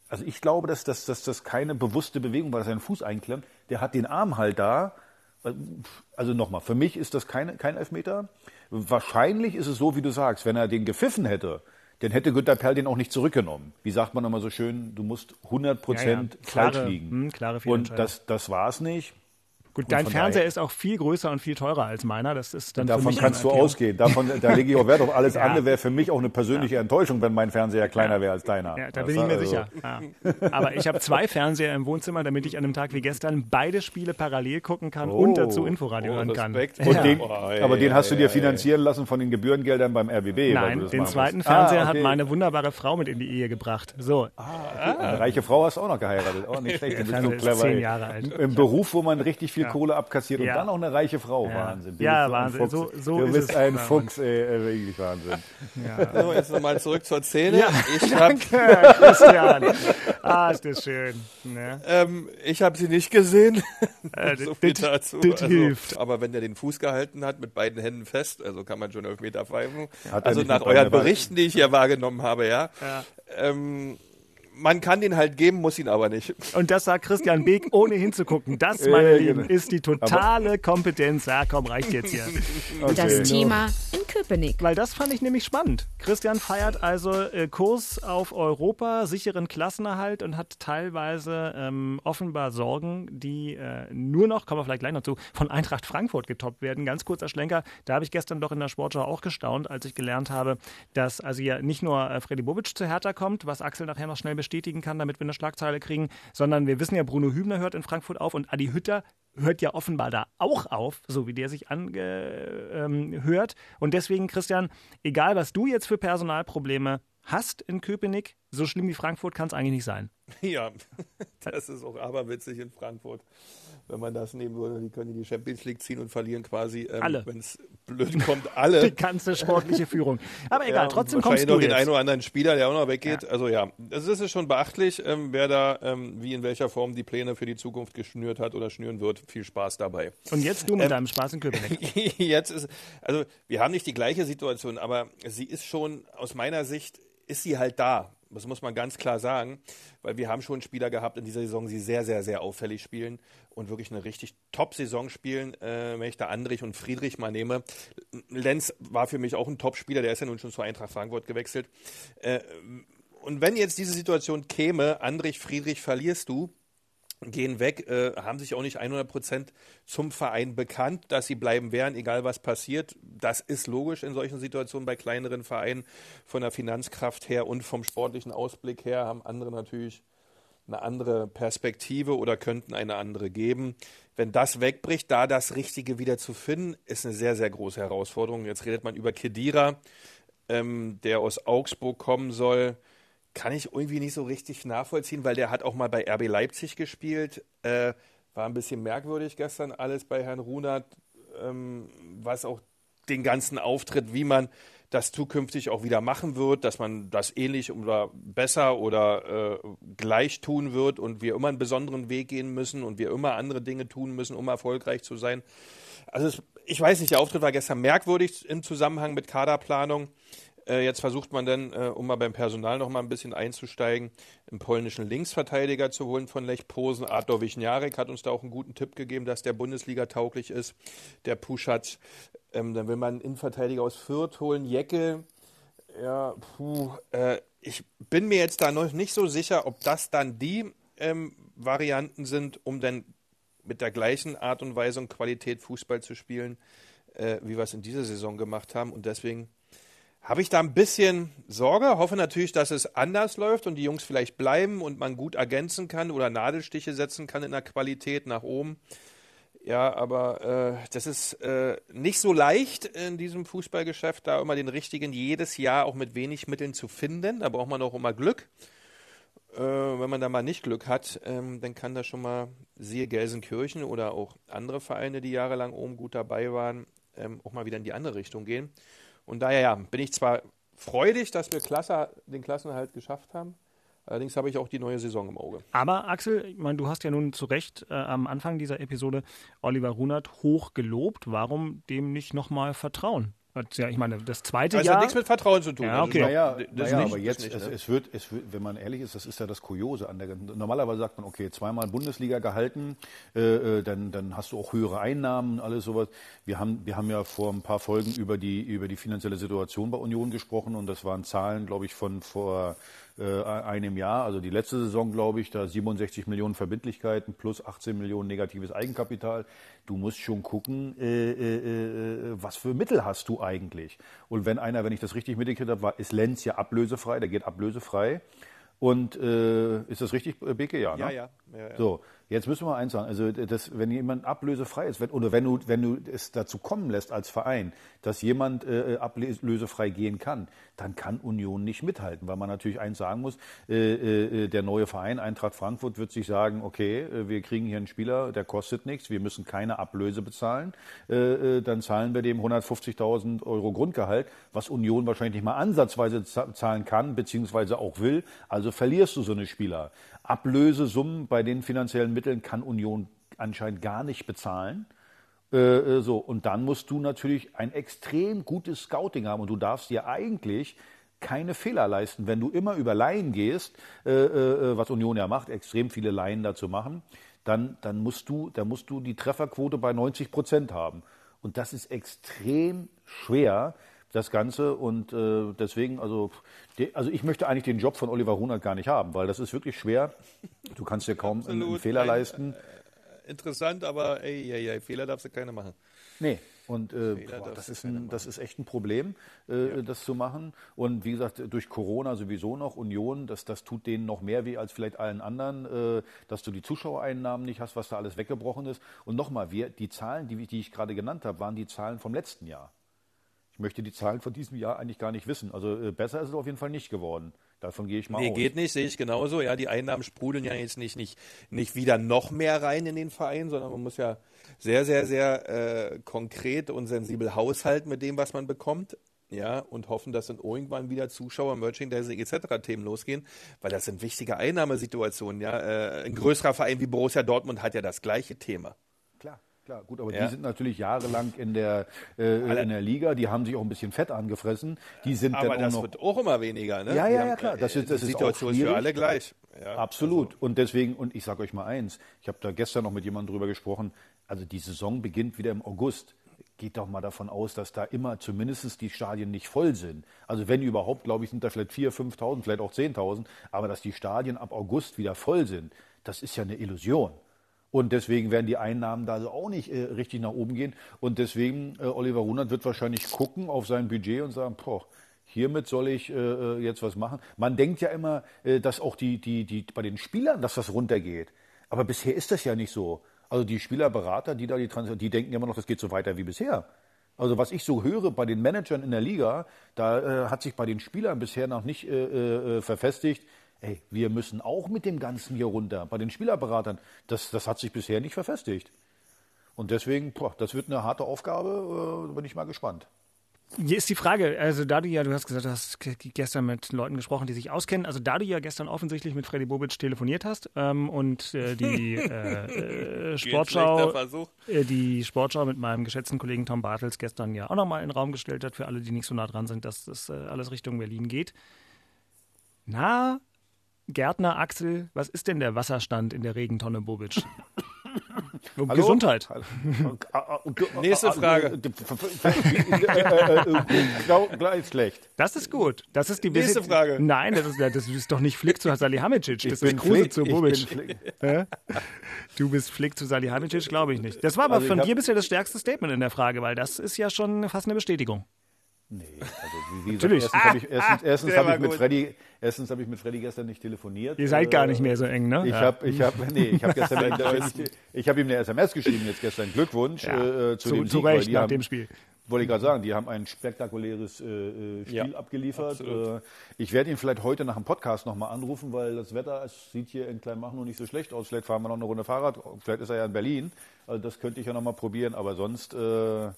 also ich glaube, dass, dass, dass das keine bewusste Bewegung war, dass er den Fuß einklemmt. Der hat den Arm halt da. Also nochmal, für mich ist das keine, kein Elfmeter. Wahrscheinlich ist es so, wie du sagst, wenn er den gepfiffen hätte, dann hätte Günter Perl den auch nicht zurückgenommen. Wie sagt man immer so schön, du musst 100 Prozent Ja, ja. Falsch liegen. hm, klare Und das, das war es nicht. Gut, dein Fernseher daher- ist auch viel größer und viel teurer als meiner. Das ist dann für Davon mich kannst du ausgehen. Davon, da lege ich auch Wert auf alles Ja. andere. Wäre für mich auch eine persönliche Enttäuschung, wenn mein Fernseher kleiner wäre als deiner. Ja, da bin ich mir Also- sicher. Ja. Aber ich habe zwei Fernseher im Wohnzimmer, damit ich an einem Tag wie gestern beide Spiele parallel gucken kann Oh. und dazu Inforadio Oh, hören kann. Ja. den, Boah, ey, aber den hast du dir ey, finanzieren lassen von den Gebührengeldern beim RBB? Nein, den zweiten musst. Fernseher Ah, hat okay. meine wunderbare Frau mit in die Ehe gebracht. So, Eine reiche Frau hast du auch noch geheiratet. Auch nicht schlecht. Du bist so clever. zehn. Jahre alt. Im Beruf, wo man richtig viel Kohle abkassiert Ja. und dann auch eine reiche Frau. Ja. Wahnsinn. Du Ja, bist so ein Wahnsinn. Fuchs. So- so du ist bist es. ein Ja, Fuchs, ey, ey, wirklich Wahnsinn. So, jetzt nochmal zurück zur Szene. Ja, ich habe danke, Christian. Ah, ist das schön. Ne? ähm, ich hab sie nicht gesehen. Äh, so viel das- dazu. das hilft. Aber wenn der den Fuß gehalten hat, mit beiden Händen fest, also kann man schon Elfmeter pfeifen. Hat er Also nach euren? Berichten, die ich hier wahrgenommen habe, ja. Ja. Ähm, man kann den halt geben, muss ihn aber nicht. Und das sagt Christian Beek, ohne hinzugucken. Das, meine Ja, Lieben, genau. ist die totale Kompetenz. Ja, komm, reicht jetzt hier. Das Thema in Köpenick. Weil das fand ich nämlich spannend. Christian feiert also äh, Kurs auf Europa, sicheren Klassenerhalt und hat teilweise ähm, offenbar Sorgen, die äh, nur noch, kommen wir vielleicht gleich noch zu, von Eintracht Frankfurt getoppt werden. Ganz kurzer Schlenker, da habe ich gestern doch in der Sportschau auch gestaunt, als ich gelernt habe, dass also ja nicht nur äh, Freddy Bobic zu Hertha kommt, was Axel nachher noch schnell bestätigen kann, damit wir eine Schlagzeile kriegen, sondern wir wissen ja, Bruno Hübner hört in Frankfurt auf und Adi Hütter hört ja offenbar da auch auf, so wie der sich angehört. Ähm, und deswegen, Christian, egal was du jetzt für Personalprobleme hast in Köpenick, so schlimm wie Frankfurt kann es eigentlich nicht sein. Ja, das ist auch aberwitzig in Frankfurt. Wenn man das nehmen würde, die können die Champions League ziehen und verlieren quasi, ähm, Alle. wenn es blöd kommt, alle. Die ganze sportliche Führung. Aber egal, Ja, trotzdem kommst du noch den jetzt. einen oder anderen Spieler, der auch noch weggeht. Also ja, also das ist schon beachtlich, ähm, wer da ähm, wie in welcher Form die Pläne für die Zukunft geschnürt hat oder schnüren wird. Viel Spaß dabei. Und jetzt du mit Ähm, deinem Spaß in Köpenick. Jetzt ist, also wir haben nicht die gleiche Situation, aber sie ist schon, aus meiner Sicht, ist sie halt da. Das muss man ganz klar sagen, weil wir haben schon Spieler gehabt in dieser Saison, die sehr, sehr, sehr auffällig spielen und wirklich eine richtig Top-Saison spielen. Äh, wenn ich da Andrich und Friedrich mal nehme. Lenz war für mich auch ein Top-Spieler, der ist ja nun schon zu Eintracht Frankfurt gewechselt. Äh, und wenn jetzt diese Situation käme, Andrich, Friedrich verlierst du, gehen weg, äh, haben sich auch nicht 100 Prozent zum Verein bekannt, dass sie bleiben werden, egal was passiert. Das ist logisch in solchen Situationen bei kleineren Vereinen von der Finanzkraft her und vom sportlichen Ausblick her haben andere natürlich eine andere Perspektive oder könnten eine andere geben. Wenn das wegbricht, da das Richtige wieder zu finden, ist eine sehr, sehr große Herausforderung. Jetzt redet man über Kedira, ähm, der aus Augsburg kommen soll kann ich irgendwie nicht so richtig nachvollziehen, weil der hat auch mal bei RB Leipzig gespielt. Äh, war ein bisschen merkwürdig gestern alles bei Herrn Runert, ähm, was auch den ganzen Auftritt, wie man das zukünftig auch wieder machen wird, dass man das ähnlich oder besser oder äh, gleich tun wird und wir immer einen besonderen Weg gehen müssen und wir immer andere Dinge tun müssen, um erfolgreich zu sein. Also es, ich weiß nicht, der Auftritt war gestern merkwürdig im Zusammenhang mit Kaderplanung. Äh, jetzt versucht man dann, äh, um mal beim Personal noch mal ein bisschen einzusteigen, einen polnischen Linksverteidiger zu holen von Lech Posen. Artur Wichniarek hat uns da auch einen guten Tipp gegeben, dass der Bundesliga tauglich ist. Der Puschatz. Ähm, dann will man einen Innenverteidiger aus Fürth holen. Jeckel. Ja, puh. Äh, ich bin mir jetzt da noch nicht so sicher, ob das dann die ähm, Varianten sind, um dann mit der gleichen Art und Weise und Qualität Fußball zu spielen, äh, wie wir es in dieser Saison gemacht haben. Und deswegen habe ich da ein bisschen Sorge, hoffe natürlich, dass es anders läuft und die Jungs vielleicht bleiben und man gut ergänzen kann oder Nadelstiche setzen kann in der Qualität nach oben. Ja, aber äh, das ist äh, nicht so leicht in diesem Fußballgeschäft, da immer den richtigen jedes Jahr auch mit wenig Mitteln zu finden. Da braucht man auch immer Glück. Äh, wenn man da mal nicht Glück hat, ähm, dann kann das schon mal, siehe Gelsenkirchen oder auch andere Vereine, die jahrelang oben gut dabei waren, ähm, auch mal wieder in die andere Richtung gehen. Und daher ja, bin ich zwar freudig, dass wir Klasse, den Klassenerhalt geschafft haben, allerdings habe ich auch die neue Saison im Auge. Aber Axel, ich meine, du hast ja nun zu Recht äh, am Anfang dieser Episode Oliver Runert hoch gelobt. Warum dem nicht nochmal vertrauen? Ja, ich meine, das zweite also Jahr. hat nichts mit Vertrauen zu tun. Ja, okay. Naja, Das naja nicht, aber das jetzt, nicht, es, ne? es, wird, es wird, wenn man ehrlich ist, das ist ja das Kuriose an der. Normalerweise sagt man, okay, zweimal Bundesliga gehalten, äh, äh, dann, dann hast du auch höhere Einnahmen, alles sowas. Wir haben, wir haben ja vor ein paar Folgen über die, über die finanzielle Situation bei Union gesprochen und das waren Zahlen, glaube ich, von vor äh, einem Jahr, also die letzte Saison, glaube ich, da 67 Millionen Verbindlichkeiten plus 18 Millionen negatives Eigenkapital. Du musst schon gucken, äh, äh, äh, was für Mittel hast du eigentlich. Und wenn einer, wenn ich das richtig mitgekriegt habe, war, ist Lenz ja ablösefrei, der geht ablösefrei. Und äh, ist das richtig, äh, Beke? Ja, ne? Ja, ja. ja, ja. So, jetzt müssen wir eins sagen. Also, das, wenn jemand ablösefrei ist, wenn, oder wenn du, wenn du es dazu kommen lässt als Verein, dass jemand äh, ablösefrei gehen kann, dann kann Union nicht mithalten, weil man natürlich eins sagen muss, äh, äh, der neue Verein Eintracht Frankfurt wird sich sagen, okay, äh, wir kriegen hier einen Spieler, der kostet nichts, wir müssen keine Ablöse bezahlen, äh, äh, dann zahlen wir dem 150.000 Euro Grundgehalt, was Union wahrscheinlich nicht mal ansatzweise za- zahlen kann, beziehungsweise auch will, also verlierst du so eine Spieler. Ablösesummen bei den finanziellen Mitteln kann Union anscheinend gar nicht bezahlen. Äh, äh, so, und dann musst du natürlich ein extrem gutes Scouting haben und du darfst dir eigentlich keine Fehler leisten, wenn du immer über Laien gehst, äh, äh, was Union ja macht, extrem viele Laien dazu machen, dann, dann musst du, dann musst du die Trefferquote bei 90 Prozent haben. Und das ist extrem schwer, das Ganze. Und äh, deswegen, also, de, also ich möchte eigentlich den Job von Oliver Runert gar nicht haben, weil das ist wirklich schwer. Du kannst dir kaum einen, einen. Fehler Ein- leisten. Interessant, aber ey, ey, ey, Fehler darfst du keine machen. Nee. Und äh, boah, das, ist ein, das ist echt ein Problem, äh, das zu machen. Und wie gesagt, durch Corona sowieso noch, Union, das, das tut denen noch mehr weh als vielleicht allen anderen, äh, dass du die Zuschauereinnahmen nicht hast, was da alles weggebrochen ist. Und nochmal, wir, die Zahlen, die, die ich gerade genannt habe, waren die Zahlen vom letzten Jahr. Ich möchte die Zahlen von diesem Jahr eigentlich gar nicht wissen. Also äh, besser ist es auf jeden Fall nicht geworden. Davon gehe ich mal Nee, aus. geht nicht, sehe ich genauso. Ja, die Einnahmen sprudeln ja jetzt nicht, nicht, nicht wieder noch mehr rein in den Verein, sondern man muss ja sehr, sehr, sehr äh, konkret und sensibel haushalten mit dem, was man bekommt. Ja, und hoffen, dass dann irgendwann wieder Zuschauer, Merchandising etc. Themen losgehen, weil das sind wichtige Einnahmesituationen. Ja, äh, ein größerer Verein wie Borussia Dortmund hat ja das gleiche Thema. Klar, gut, aber Ja. die sind natürlich jahrelang in der, äh, in der Liga, die haben sich auch ein bisschen Fett angefressen. Die sind Aber dann auch das noch wird auch immer weniger. Ne? Ja, ja, haben, ja, klar. Das ist, das die ist auch Situation ist für schwierig. alle gleich. Ja, Absolut. Und deswegen, und ich sage euch mal eins, ich habe da gestern noch mit jemandem drüber gesprochen, also die Saison beginnt wieder im August. Geht doch mal davon aus, dass da immer zumindest die Stadien nicht voll sind. Also wenn überhaupt, glaube ich, sind da vielleicht 4.000, 5.000, vielleicht auch 10.000. Aber dass die Stadien ab August wieder voll sind, das ist ja eine Illusion. Und deswegen werden die Einnahmen da also auch nicht äh, richtig nach oben gehen. Und deswegen, äh, Oliver Runert wird wahrscheinlich gucken auf sein Budget und sagen, boah, hiermit soll ich äh, äh, jetzt was machen. Man denkt ja immer, äh, dass auch die, die, die, bei den Spielern, dass das runtergeht. Aber bisher ist das ja nicht so. Also die Spielerberater, die da die Transfer, die denken immer noch, das geht so weiter wie bisher. Also was ich so höre bei den Managern in der Liga, da äh, hat sich bei den Spielern bisher noch nicht äh, äh, verfestigt, ey, wir müssen auch mit dem Ganzen hier runter. Bei den Spielerberatern, das, das hat sich bisher nicht verfestigt. Und deswegen, boah, das wird eine harte Aufgabe, äh, bin ich mal gespannt. Hier ist die Frage, also da du ja, du hast gesagt, du hast gestern mit Leuten gesprochen, die sich auskennen, also da du ja gestern offensichtlich mit Freddy Bobic telefoniert hast ähm, und äh, die äh, äh, Sportschau, äh, die Sportschau mit meinem geschätzten Kollegen Tom Bartels gestern ja auch nochmal in den Raum gestellt hat, für alle, die nicht so nah dran sind, dass das äh, alles Richtung Berlin geht. Na, Gärtner Axel, was ist denn der Wasserstand in der Regentonne Bobic? Um Gesundheit. Nächste Frage. Gleich schlecht. Das ist gut. Das ist die Nächste Frage. Nein, das ist, das ist doch nicht Flick zu Salihamidzic. Das Ich ist bin Kruse Flick, zu Bobic. Du bist Flick zu Salihamidzic, glaube ich nicht. Das war aber Also von dir bisher das stärkste Statement in der Frage, weil das ist ja schon fast eine Bestätigung. Nee, also wie, wie gesagt, Natürlich. erstens habe ich, erstens, erstens der hab ich mit gut. Freddy, erstens habe ich mit Freddy gestern nicht telefoniert. Ihr seid gar Äh, nicht mehr so eng, ne? Ich Ja. habe ich hab, nee, ich hab gestern ich, ich hab ihm eine SMS geschrieben jetzt gestern. Glückwunsch Ja, äh, zu, zu- dem zu Sieg, Recht nach haben, dem Spiel. Wollte ich gerade sagen, die haben ein spektakuläres äh, äh, Spiel Ja, abgeliefert. absolut. Äh, ich werde ihn vielleicht heute nach dem Podcast nochmal anrufen, weil das Wetter es sieht hier in Kleinmachnow nicht so schlecht aus. Vielleicht fahren wir noch eine Runde Fahrrad. Vielleicht ist er ja in Berlin. Also das könnte ich ja nochmal probieren. Aber sonst, äh,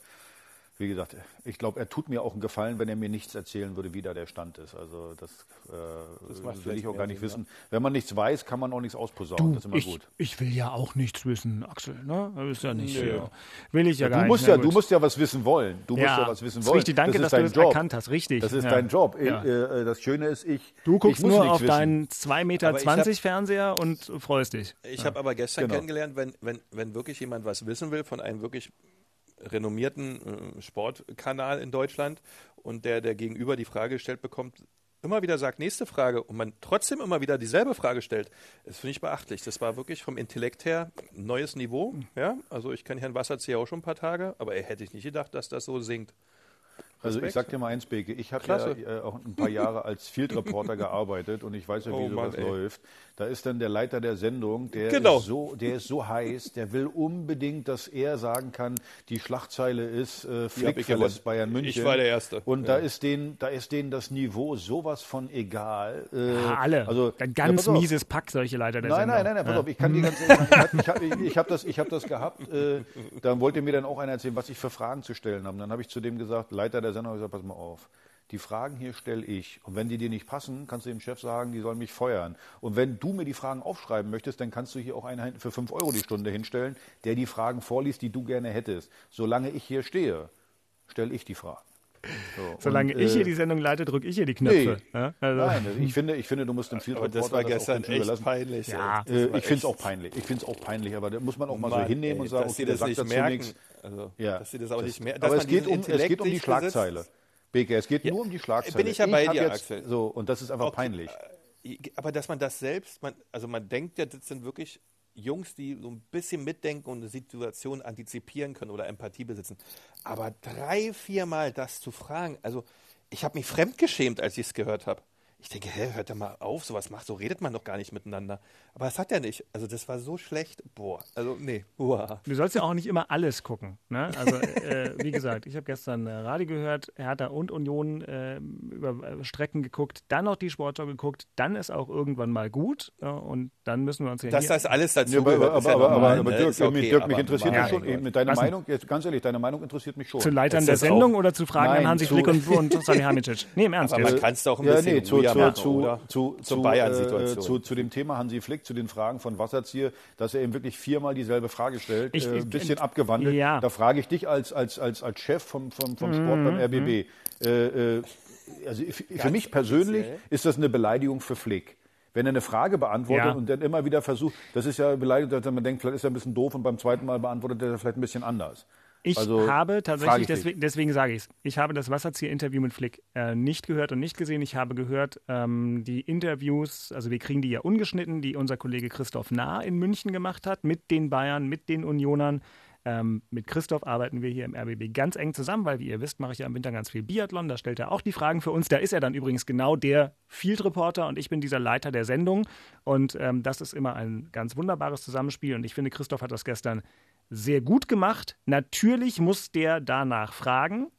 wie gesagt, ich glaube, er tut mir auch einen Gefallen, wenn er mir nichts erzählen würde, wie da der Stand ist. Also das, äh, macht will ich auch gar nicht Sinn, wissen. Wenn man nichts weiß, kann man auch nichts ausposaunen. das ist immer ich, gut. ich will ja auch nichts wissen, Axel. Ne? Das ist ja nicht. Ja. Will ich ja gar Du nicht. musst, Na ja, gut. du musst ja was wissen wollen. Du musst Ja, ja was wissen wollen. richtig. Danke, das ist dass du dein das Job. erkannt hast. Richtig. Das ist Ja. dein Job. Ich, Ja. äh, das Schöne ist, ich. Du guckst ich nur auf wissen. deinen 2,20 Meter hab- Fernseher und freust dich. Ich habe aber gestern Genau. kennengelernt, wenn, wenn, wenn wirklich jemand was wissen will von einem wirklich renommierten äh, Sportkanal in Deutschland und der, der gegenüber die Frage gestellt bekommt, immer wieder sagt, nächste Frage und man trotzdem immer wieder dieselbe Frage stellt, das finde ich beachtlich. Das war wirklich vom Intellekt her ein neues Niveau. Ja? Also ich kenne Herrn Wasserzieher auch schon ein paar Tage, aber er hätte ich nicht gedacht, dass das so singt. Also ich sag dir mal eins, Beke, ich habe ja äh, auch ein paar Jahre als Field Reporter gearbeitet und ich weiß ja, wie Oh sowas Mann, läuft. Da ist dann der Leiter der Sendung, der, Genau. ist so, der ist so heiß, der will unbedingt, dass er sagen kann, die Schlagzeile ist äh, Flick ich verlässt. Bayern München. Ich war der Erste. Und Ja. da ist denen, da ist denen das Niveau sowas von egal. Äh, Ah, alle. Also Ein ja, ganz auf. mieses Pack, solche Leiter der Nein, Sendung. nein, nein, nein, pass Ja. auf, ich kann dir ganz ehrlich sagen, ich habe ich, ich hab das, ich hab das gehabt, äh, dann wollte mir dann auch einer erzählen, was ich für Fragen zu stellen habe. Dann habe ich zu dem gesagt, Leiter der Sendung, ich gesagt, pass mal auf, die Fragen hier stelle ich und wenn die dir nicht passen, kannst du dem Chef sagen, die sollen mich feuern. Und wenn du mir die Fragen aufschreiben möchtest, dann kannst du hier auch einen für 5 Euro die Stunde hinstellen, der die Fragen vorliest, die du gerne hättest. Solange ich hier stehe, stelle ich die Fragen. So, Solange und, ich äh, hier die Sendung leite, drücke ich hier die Knöpfe. Nee. Ja, also- Nein, ich finde, ich finde, du musst dem Field Aber das war auch gestern echt überlassen. peinlich. Ja. Äh, Das ich finde es auch peinlich. Ich finde es auch peinlich, aber da muss man auch mal so Mann, hinnehmen ey, und sagen, dass okay, sie der das sagt nicht dazu merken. nichts. Also, Ja. dass sie das auch nicht merken. Aber es geht, um, es geht um die. Schlagzeile. Beke, es geht nur um die Schlagzeile. bin ich ja bei hab dir, jetzt, Axel. So, und das ist einfach Okay, peinlich. äh, Aber dass man das selbst, man, also man denkt ja, das sind wirklich Jungs, die so ein bisschen mitdenken und eine Situation antizipieren können oder Empathie besitzen. Aber drei, viermal das zu fragen, also ich habe mich fremdgeschämt, als ich es gehört habe. Ich denke, hä, hört doch mal auf, sowas macht, so redet man doch gar nicht miteinander. Aber das hat er nicht. Also das war so schlecht. Boah, also nee. Uah. Du sollst ja auch nicht immer alles gucken. Ne? Also, äh, wie gesagt, ich habe gestern äh, Radio gehört, Hertha und Union äh, über Strecken geguckt, dann noch die Sportschau geguckt, dann ist auch irgendwann mal gut äh, und dann müssen wir uns ja Dass hier... das alles dazu Ja, aber, aber, gehört, ist ja aber, aber, normal, aber ne? Dirk, Ist okay, mich, Dirk, mich aber interessiert das schon. Gott. Eben, Deine Was? Meinung, jetzt ganz ehrlich, deine Meinung interessiert mich schon. zu Leitern Ist der Sendung auch- oder zu Fragen Nein, an Hansi Flick und, und Salihamidzic? Nee, im Ernst Aber man kann es doch ein Ja, bisschen nee, zu, zu, zu, zu, Zur zu, Bayern-Situation. Äh, zu, zu dem Thema Hansi Flick, zu den Fragen von Wasserzieher, dass er eben wirklich viermal dieselbe Frage stellt, Ich- äh, ich- ein bisschen abgewandelt. ja. Da frage ich dich als, als, als, als Chef vom, vom, vom Sport beim RBB. Äh, äh, also für, mich persönlich ist das eine Beleidigung für Flick. Wenn er eine Frage beantwortet Ja. und dann immer wieder versucht, das ist ja beleidigend, dass man denkt, vielleicht ist er ein bisschen doof und beim zweiten Mal beantwortet er vielleicht ein bisschen anders. Ich Also, habe tatsächlich, ich deswegen, deswegen sage ich es, ich habe das Wasserzieher-Interview mit Flick äh, nicht gehört und nicht gesehen. Ich habe gehört, ähm, die Interviews, also wir kriegen die ja ungeschnitten, die unser Kollege Christoph Nah in München gemacht hat, mit den Bayern, mit den Unionern. Ähm, mit Christoph arbeiten wir hier im RBB ganz eng zusammen, weil, wie ihr wisst, mache ich ja im Winter ganz viel Biathlon. Da stellt er auch die Fragen für uns. Da ist er dann übrigens genau der Field Reporter und ich bin dieser Leiter der Sendung. Und ähm, das ist immer ein ganz wunderbares Zusammenspiel. Und ich finde, Christoph hat das gestern sehr gut gemacht. Natürlich muss der danach fragen.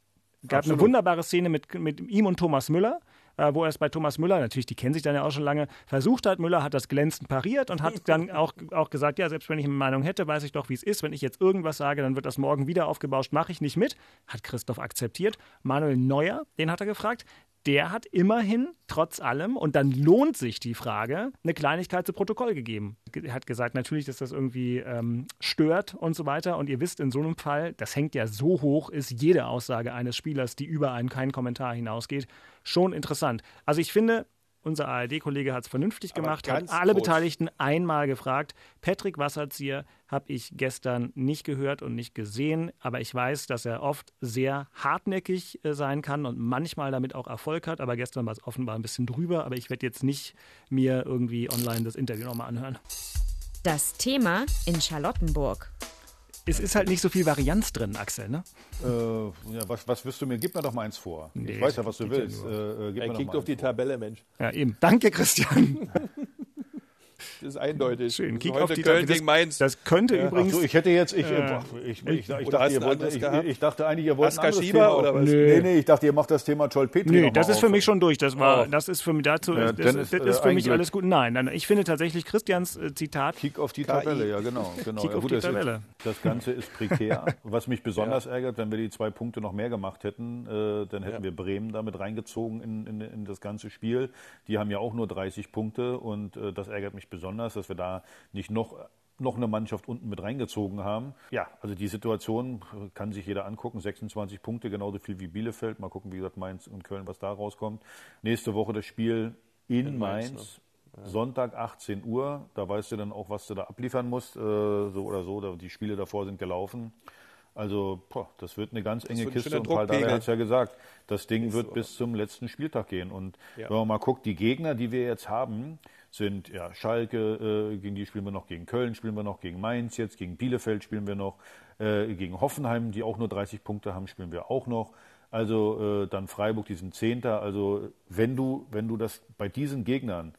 Gab Absolut. eine wunderbare Szene mit, mit ihm und Thomas Müller, äh, wo er es bei Thomas Müller, natürlich, die kennen sich dann ja auch schon lange, versucht hat. Müller hat das glänzend pariert und hat dann auch, auch gesagt, ja, selbst wenn ich eine Meinung hätte, weiß ich doch, wie es ist. Wenn ich jetzt irgendwas sage, dann wird das morgen wieder aufgebauscht, mache ich nicht mit. Hat Christoph akzeptiert. Manuel Neuer, den hat er gefragt. Der hat immerhin, trotz allem, und dann lohnt sich die Frage, eine Kleinigkeit zu Protokoll gegeben. Er hat gesagt, natürlich, dass das irgendwie ähm, stört und so weiter. Und ihr wisst, in so einem Fall, das hängt ja so hoch, ist jede Aussage eines Spielers, die über einen keinen Kommentar hinausgeht, schon interessant. Also ich finde, unser ARD-Kollege hat es vernünftig gemacht, hat alle kurz. Beteiligten einmal gefragt. Patrick Wasserzieher habe ich gestern nicht gehört und nicht gesehen, aber ich weiß, dass er oft sehr hartnäckig äh, sein kann und manchmal damit auch Erfolg hat. Aber gestern war es offenbar ein bisschen drüber, aber ich werde jetzt nicht mir irgendwie online das Interview nochmal anhören. Das Thema in Charlottenburg. Es ist halt nicht so viel Varianz drin, Axel, ne? Äh, ja, was, was wirst du mir? Gib mir doch mal eins vor. Nee, ich weiß ja, was du ja willst. nur. Äh, äh, gib Er mir doch kickt mal auf die. Tabelle, Mensch. Ja, eben. Danke, Christian. Das ist eindeutig. Schön. Kick auf die Köln Tabelle. gegen Mainz. Das könnte Ja. übrigens. Ach so, ich hätte jetzt, ich, Äh, ich, ich, ich, dachte, ihr wollt, ich, ich dachte eigentlich, ihr wollt Aska ein anderes Schieber Thema oder was? Nee, nee, ich dachte, ihr macht das Thema Joel Petri Nee, das ist für mich schon durch. Das war, Oh. das ist für mich dazu, Ja, das, ist, das ist äh, für mich Glück. alles gut. Nein, nein, ich finde tatsächlich Christians äh, Zitat. Kick auf die. Tabelle, ja genau. genau. Kick ja, auf die das, Tabelle. das Ganze ist prekär. Was mich besonders ärgert, wenn wir die zwei Punkte noch mehr gemacht hätten, äh, dann hätten wir Bremen damit reingezogen in, das ganze Spiel. Die haben ja auch nur 30 Punkte und das ärgert mich besonders, dass wir da nicht noch noch eine Mannschaft unten mit reingezogen haben. Ja, also die Situation kann sich jeder angucken. 26 Punkte, genauso viel wie Bielefeld. Mal gucken, wie gesagt, Mainz und Köln, was da rauskommt. Nächste Woche das Spiel in, In Mainz, Mainz. Sonntag 18 Uhr, da weißt du dann auch, was du da abliefern musst, äh, so oder so. Die Spiele davor sind gelaufen. Also, boah, das wird eine ganz enge Kiste. Und Paul Druckpegel. hat es ja gesagt, das Ding wird Woche. bis zum letzten Spieltag gehen. Und Ja. wenn man mal guckt, die Gegner, die wir jetzt haben, sind ja Schalke, äh, gegen die spielen wir noch, gegen Köln spielen wir noch, gegen Mainz jetzt, gegen Bielefeld spielen wir noch, äh, gegen Hoffenheim, die auch nur 30 Punkte haben, spielen wir auch noch. Also äh, dann Freiburg, die sind Zehnter. Also wenn du, wenn du das bei diesen Gegnern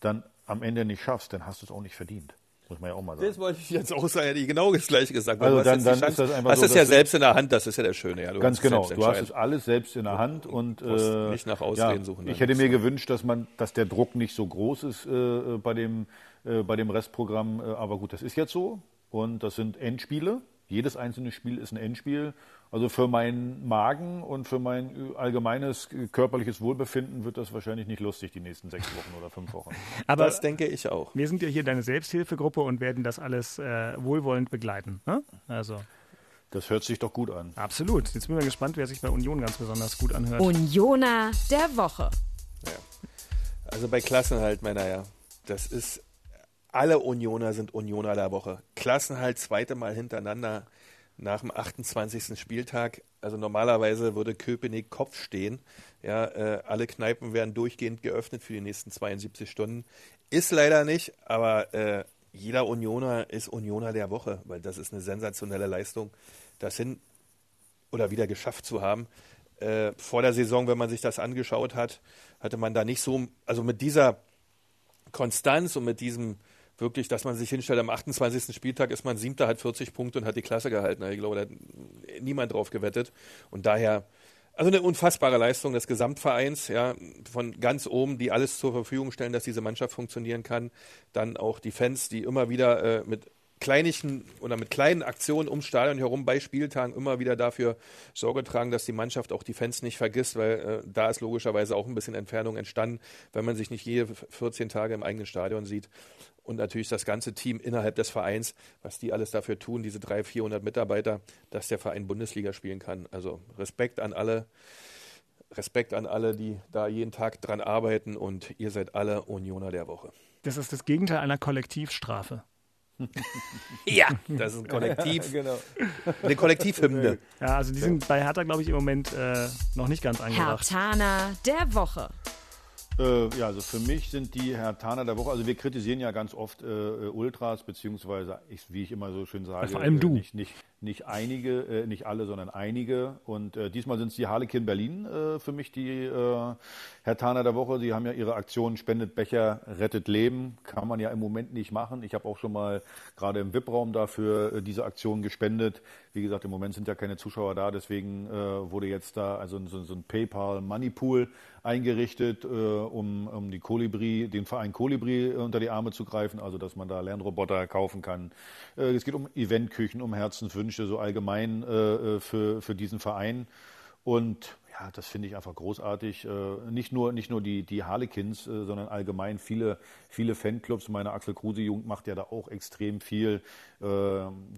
dann am Ende nicht schaffst, dann hast du es auch nicht verdient. Muss man ja auch mal sagen. Das wollte ich jetzt auch sagen, hätte ich genau das gleiche gesagt. Also Du hast dann- dann ist Chance- das einfach hast so, es ja selbst in der Hand, das ist ja das Schöne. Ja. Du Ganz genau. Du hast es alles selbst in der Hand und musst äh, nicht nach Ausreden ja, suchen, Ich dann. hätte mir gewünscht, dass man, dass der Druck nicht so groß ist äh, bei dem äh, bei dem Restprogramm. Äh, aber gut, das ist jetzt so und das sind Endspiele. Jedes einzelne Spiel ist ein Endspiel. Also für meinen Magen und für mein allgemeines äh, körperliches Wohlbefinden wird das wahrscheinlich nicht lustig die nächsten sechs Wochen oder fünf Wochen. Aber das denke ich auch. wir sind ja hier deine Selbsthilfegruppe und werden das alles äh, wohlwollend begleiten. Ne? Also Das hört sich doch gut an. absolut. Jetzt bin ich mal gespannt, wer sich bei Union ganz besonders gut anhört. Unioner der Woche. Also bei Klassenhalt, Männer, ja. Das ist, alle Unioner sind Unioner der Woche. Klassenhalt zweite Mal hintereinander nach dem 28. Spieltag. Also normalerweise würde Köpenick Kopf stehen. Ja, äh, alle Kneipen werden durchgehend geöffnet für die nächsten 72 Stunden. Ist leider nicht, aber äh, jeder Unioner ist Unioner der Woche, weil das ist eine sensationelle Leistung, das hin oder wieder geschafft zu haben. Äh, vor der Saison, wenn man sich das angeschaut hat, hatte man da nicht so, also mit dieser Konstanz und mit diesem wirklich, dass man sich hinstellt, am 28. Spieltag ist man Siebter, hat 40 Punkte und hat die Klasse gehalten. Ich glaube, da hat niemand drauf gewettet. Und daher, also eine unfassbare Leistung des Gesamtvereins, ja, von ganz oben, die alles zur Verfügung stellen, dass diese Mannschaft funktionieren kann. Dann auch die Fans, die immer wieder äh, mit kleinigen oder mit kleinen Aktionen ums Stadion herum bei Spieltagen immer wieder dafür Sorge tragen, dass die Mannschaft auch die Fans nicht vergisst, weil äh, da ist logischerweise auch ein bisschen Entfernung entstanden, wenn man sich nicht jede 14 Tage im eigenen Stadion sieht. Und natürlich das ganze Team innerhalb des Vereins, was die alles dafür tun, diese 300, 400 Mitarbeiter, dass der Verein Bundesliga spielen kann. Also Respekt an alle, Respekt an alle, die da jeden Tag dran arbeiten und ihr seid alle Unioner der Woche. Das ist das Gegenteil einer Kollektivstrafe. Ja, das ist ein Kollektiv, genau. eine Kollektivhymne. Ja, also die sind bei Hertha, glaube ich, im Moment äh, noch nicht ganz angebracht. Hertaner der Woche. Äh, ja, also für mich sind die Herr Taner der Woche, also wir kritisieren ja ganz oft äh, äh, Ultras, beziehungsweise, ich, wie ich immer so schön sage, vor allem äh, du. nicht, nicht, nicht einige, äh, nicht alle, sondern einige. Und äh, diesmal sind es die Harlequin Berlin äh, für mich, die äh, Herr Taner der Woche. Die haben ja ihre Aktion Spendet Becher, rettet Leben. Kann man ja im Moment nicht machen. Ich habe auch schon mal gerade im VIP-Raum dafür äh, diese Aktion gespendet. Wie gesagt, im Moment sind ja keine Zuschauer da, deswegen äh, wurde jetzt da also so, so ein PayPal Money Pool eingerichtet, äh, um, um die Kolibri, den Verein Kolibri unter die Arme zu greifen, also dass man da Lernroboter kaufen kann. Es geht um Eventküchen, um Herzenswünsche, so allgemein äh, äh, für, für diesen Verein. Und ja, das finde ich einfach großartig. Äh, nicht nur, nicht nur die, die Harlequins, äh, sondern allgemein viele, viele Fanclubs. Meine Axel Kruse Jugend macht ja da auch extrem viel, äh,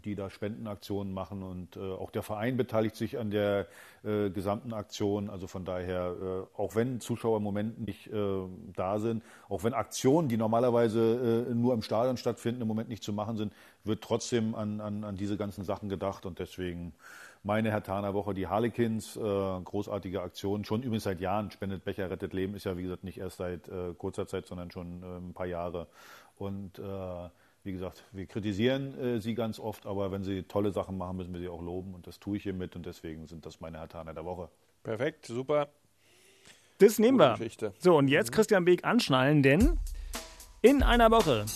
die da Spendenaktionen machen und auch der Verein beteiligt sich an der gesamten Aktion. Also von daher, auch wenn Zuschauer im Moment nicht da sind, auch wenn Aktionen, die normalerweise nur im Stadion stattfinden, im Moment nicht zu machen sind, wird trotzdem an, an, an diese ganzen Sachen gedacht und deswegen meine Hertaner-Woche, die Harlequins, äh, großartige Aktion, schon übrigens seit Jahren. Spendet Becher, rettet Leben ist ja, wie gesagt, nicht erst seit äh, kurzer Zeit, sondern schon äh, ein paar Jahre. Und äh, wie gesagt, wir kritisieren äh, sie ganz oft, aber wenn sie tolle Sachen machen, müssen wir sie auch loben. Und das tue ich hiermit und deswegen sind das meine Hertaner der Woche. Perfekt, super. Das nehmen wir. So, und jetzt Christian Beek anschnallen, denn in einer Woche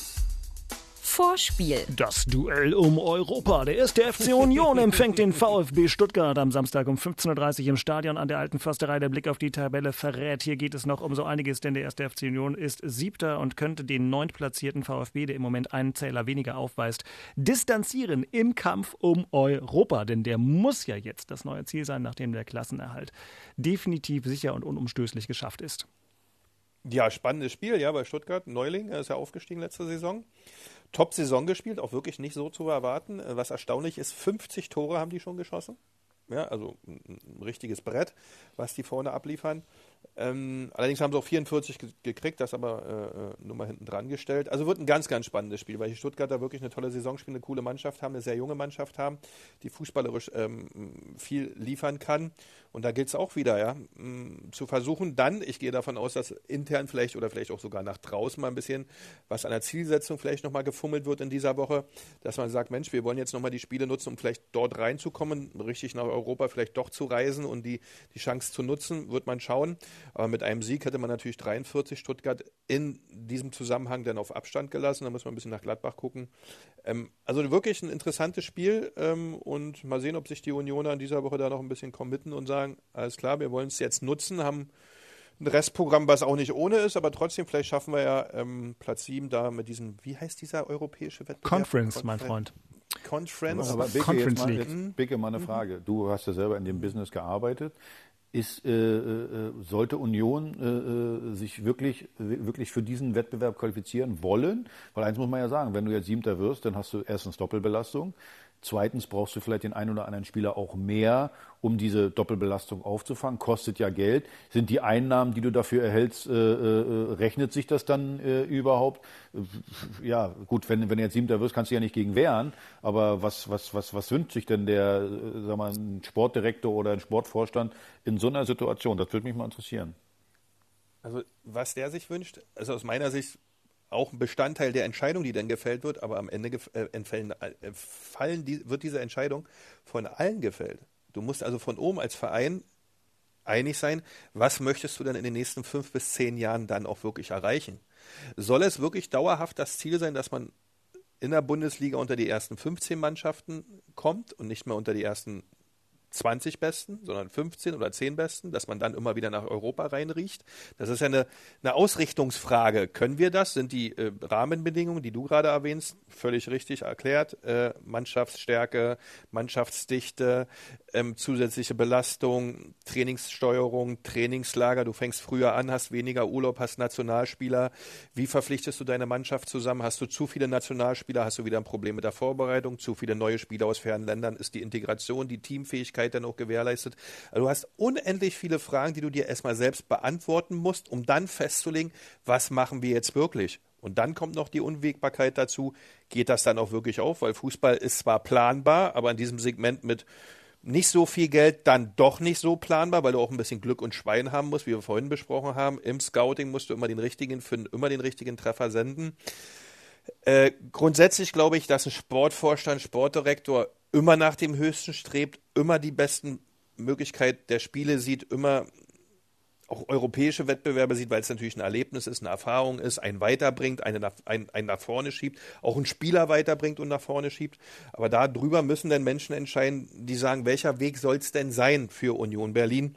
Vorspiel. Das Duell um Europa. Der erste FC Union empfängt den VfB Stuttgart am Samstag um 15.30 Uhr im Stadion an der Alten Försterei. Der Blick auf die Tabelle verrät, hier geht es noch um so einiges, denn der erste FC Union ist Siebter und könnte den neuntplatzierten VfB, der im Moment einen Zähler weniger aufweist, distanzieren im Kampf um Europa. Denn der muss ja jetzt das neue Ziel sein, nachdem der Klassenerhalt definitiv sicher und unumstößlich geschafft ist. Ja, spannendes Spiel, ja, bei Stuttgart. Neuling, er ist ja aufgestiegen letzte Saison. Top-Saison gespielt, auch wirklich nicht so zu erwarten. Äh, was erstaunlich ist, 50 Tore haben die schon geschossen. Ja, also ein, ein richtiges Brett, was die vorne abliefern. Ähm, allerdings haben sie auch 44 ge gekriegt, das aber äh, äh, nur mal hinten dran gestellt. Also wird ein ganz, ganz spannendes Spiel, weil die Stuttgarter wirklich eine tolle Saison spielen, eine coole Mannschaft haben, eine sehr junge Mannschaft haben, die fußballerisch ähm, viel liefern kann. Und da gilt es auch wieder, ja, zu versuchen, dann, ich gehe davon aus, dass intern vielleicht oder vielleicht auch sogar nach draußen mal ein bisschen was an der Zielsetzung vielleicht nochmal gefummelt wird in dieser Woche, dass man sagt, Mensch, wir wollen jetzt nochmal die Spiele nutzen, um vielleicht dort reinzukommen, richtig nach Europa vielleicht doch zu reisen und die, die Chance zu nutzen, wird man schauen. Aber mit einem Sieg hätte man natürlich 43 Stuttgart in diesem Zusammenhang dann auf Abstand gelassen. Da muss man ein bisschen nach Gladbach gucken. Ähm, also wirklich ein interessantes Spiel ähm, und mal sehen, ob sich die Unioner in dieser Woche da noch ein bisschen committen und sagen, alles klar, wir wollen es jetzt nutzen, haben ein Restprogramm, was auch nicht ohne ist, aber trotzdem, vielleicht schaffen wir ja ähm, Platz 7 da mit diesem, wie heißt dieser europäische Wettbewerb? Conference, Conference. mein Freund. Conference. Aber Bicke, Conference jetzt mal, jetzt, Bicke, mal eine Frage. Du hast ja selber in dem Business gearbeitet ist, äh, äh, sollte Union äh, äh, sich wirklich, wirklich für diesen Wettbewerb qualifizieren wollen? Weil eins muss man ja sagen, wenn du jetzt Siebter wirst, dann hast du erstens Doppelbelastung. Zweitens brauchst du vielleicht den einen oder anderen Spieler auch mehr, um diese Doppelbelastung aufzufangen. Kostet ja Geld. Sind die Einnahmen, die du dafür erhältst, äh, äh, rechnet sich das dann äh, überhaupt? Ja, gut, wenn, wenn du jetzt Siebter wirst, kannst du ja nicht gegen wehren. Aber was, was, was, was wünscht sich denn der, äh, sag mal, ein Sportdirektor oder ein Sportvorstand in so einer Situation? Das würde mich mal interessieren. Also, was der sich wünscht, also aus meiner Sicht auch ein Bestandteil der Entscheidung, die dann gefällt wird, aber am Ende äh, äh, fallen die, wird diese Entscheidung von allen gefällt. Du musst also von oben als Verein einig sein, was möchtest du dann in den nächsten fünf bis zehn Jahren dann auch wirklich erreichen? Soll es wirklich dauerhaft das Ziel sein, dass man in der Bundesliga unter die ersten 15 Mannschaften kommt und nicht mehr unter die ersten 20 Besten, sondern 15 oder 10 Besten, dass man dann immer wieder nach Europa reinriecht. Das ist ja eine, eine Ausrichtungsfrage. Können wir das? Sind die äh, Rahmenbedingungen, die du gerade erwähnst, völlig richtig erklärt? Äh, Mannschaftsstärke, Mannschaftsdichte, ähm, zusätzliche Belastung, Trainingssteuerung, Trainingslager. Du fängst früher an, hast weniger Urlaub, hast Nationalspieler. Wie verpflichtest du deine Mannschaft zusammen? Hast du zu viele Nationalspieler? Hast du wieder ein Problem mit der Vorbereitung? Zu viele neue Spieler aus fernen Ländern? Ist die Integration, die Teamfähigkeit dann auch gewährleistet? Also du hast unendlich viele Fragen, die du dir erstmal selbst beantworten musst, um dann festzulegen, was machen wir jetzt wirklich? Und dann kommt noch die Unwägbarkeit dazu. Geht das dann auch wirklich auf? Weil Fußball ist zwar planbar, aber in diesem Segment mit nicht so viel Geld dann doch nicht so planbar, weil du auch ein bisschen Glück und Schwein haben musst, wie wir vorhin besprochen haben. Im Scouting musst du immer den richtigen für immer den richtigen Treffer senden. Äh, grundsätzlich glaube ich, dass ein Sportvorstand, Sportdirektor immer nach dem Höchsten strebt, immer die besten Möglichkeiten der Spiele sieht, immer auch europäische Wettbewerbe sieht, weil es natürlich ein Erlebnis ist, eine Erfahrung ist, einen weiterbringt, einen nach, einen, einen nach vorne schiebt, auch einen Spieler weiterbringt und nach vorne schiebt. Aber darüber müssen dann Menschen entscheiden, die sagen, welcher Weg soll es denn sein für Union Berlin?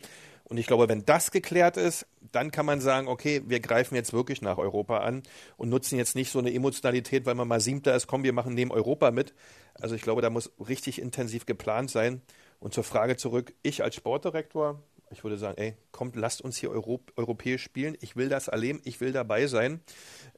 Und ich glaube, wenn das geklärt ist, dann kann man sagen, okay, wir greifen jetzt wirklich nach Europa an und nutzen jetzt nicht so eine Emotionalität, weil man mal siebter ist, komm, wir machen neben Europa mit. Also ich glaube, da muss richtig intensiv geplant sein. Und zur Frage zurück, ich als Sportdirektor Ich würde sagen, ey, kommt, lasst uns hier Euro europäisch spielen. Ich will das erleben, ich will dabei sein.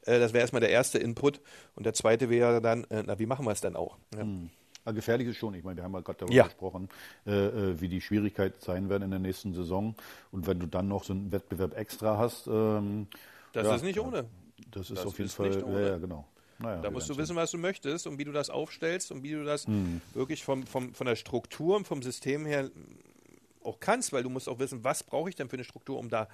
Äh, das wäre erstmal der erste Input. Und der zweite wäre dann, äh, na, wie machen wir es denn auch? Ja. Mhm. Also gefährlich ist schon. Ich meine, wir haben ja gerade darüber Ja. gesprochen, äh, äh, wie die Schwierigkeiten sein werden in der nächsten Saison. Und wenn du dann noch so einen Wettbewerb extra hast, ähm, Das ja, ist nicht ohne. Das ist Das auf jeden ist Fall, nicht ja, ohne. ja, genau. Naja, Da musst du wissen, was du möchtest und wie du das aufstellst und wie du das Mhm. wirklich vom, vom, von der Struktur und vom System her auch kannst, weil du musst auch wissen, was brauche ich denn für eine Struktur, um da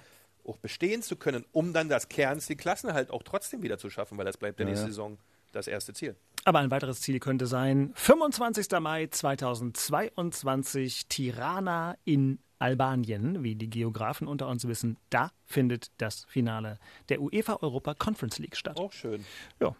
auch bestehen zu können, um dann das Kernziel Klassenhalt auch trotzdem wieder zu schaffen, weil das bleibt der Ja, nächste ja. Saison das erste Ziel. Aber ein weiteres Ziel könnte sein, 25. Mai 2022, Tirana in Albanien, wie die Geografen unter uns wissen, da findet das Finale der UEFA Europa Conference League statt. Auch schön. Ja,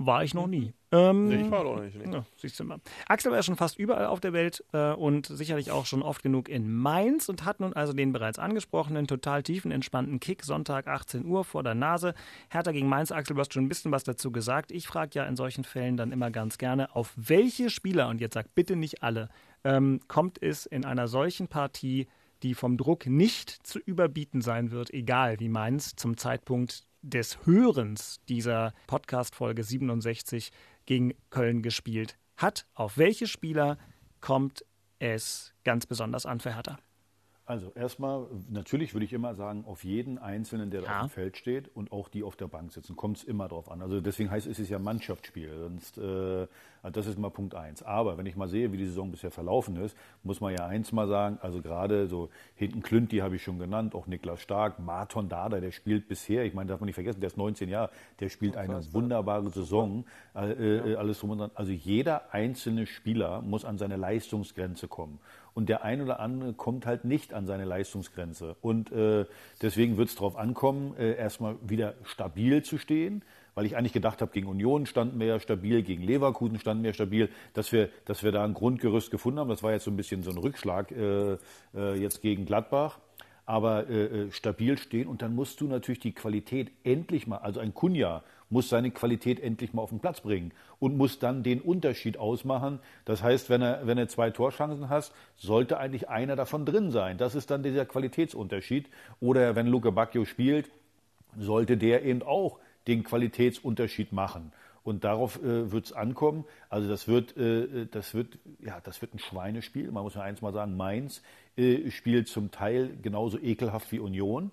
war ich noch nie. Ähm, Nee, ich war doch nicht, nee. Ja, siehst du mal. Axel war ja schon fast überall auf der Welt äh, und sicherlich auch schon oft genug in Mainz und hat nun also den bereits angesprochenen, total tiefen, entspannten Kick Sonntag 18 Uhr vor der Nase. Hertha gegen Mainz, Axel, du hast schon ein bisschen was dazu gesagt. Ich frage ja in solchen Fällen dann immer ganz gerne, auf welche Spieler, und jetzt sag bitte nicht alle, ähm, kommt es in einer solchen Partie, die vom Druck nicht zu überbieten sein wird, egal wie Mainz zum Zeitpunkt des Hörens dieser Podcast-Folge 67 gegen Köln gespielt hat. Auf welche Spieler kommt es ganz besonders an für Hertha? Also erstmal, natürlich würde ich immer sagen, auf jeden Einzelnen, der da Ja. auf dem Feld steht und auch die auf der Bank sitzen, kommt es immer drauf an. Also deswegen heißt es ist ja Mannschaftsspiel. Sonst, äh, also das ist mal Punkt eins. Aber wenn ich mal sehe, wie die Saison bisher verlaufen ist, muss man ja eins mal sagen, also gerade so hinten Klünti habe ich schon genannt, auch Niklas Stark, Marton Dada, der spielt bisher, ich meine, darf man nicht vergessen, der ist 19 Jahre, der spielt eine wunderbare Saison, äh, äh, alles drum und dran. Also jeder einzelne Spieler muss an seine Leistungsgrenze kommen. Und der ein oder andere kommt halt nicht an seine Leistungsgrenze. Und äh, deswegen wird es darauf ankommen, äh, erstmal wieder stabil zu stehen, weil ich eigentlich gedacht habe, gegen Union standen wir ja stabil, gegen Leverkusen standen wir stabil, dass wir, dass wir da ein Grundgerüst gefunden haben. Das war jetzt so ein bisschen so ein Rückschlag äh, äh, jetzt gegen Gladbach. Aber äh, äh, stabil stehen und dann musst du natürlich die Qualität endlich mal, also ein Kunja muss seine Qualität endlich mal auf den Platz bringen und muss dann den Unterschied ausmachen. Das heißt, wenn er, wenn er zwei Torchancen hast, sollte eigentlich einer davon drin sein. Das ist dann dieser Qualitätsunterschied. Oder wenn Luke Bacchio spielt, sollte der eben auch den Qualitätsunterschied machen. Und darauf äh, wird es ankommen. Also das wird, äh, das wird, ja, das wird ein Schweinespiel. Man muss ja eins mal sagen, Mainz äh, spielt zum Teil genauso ekelhaft wie Union.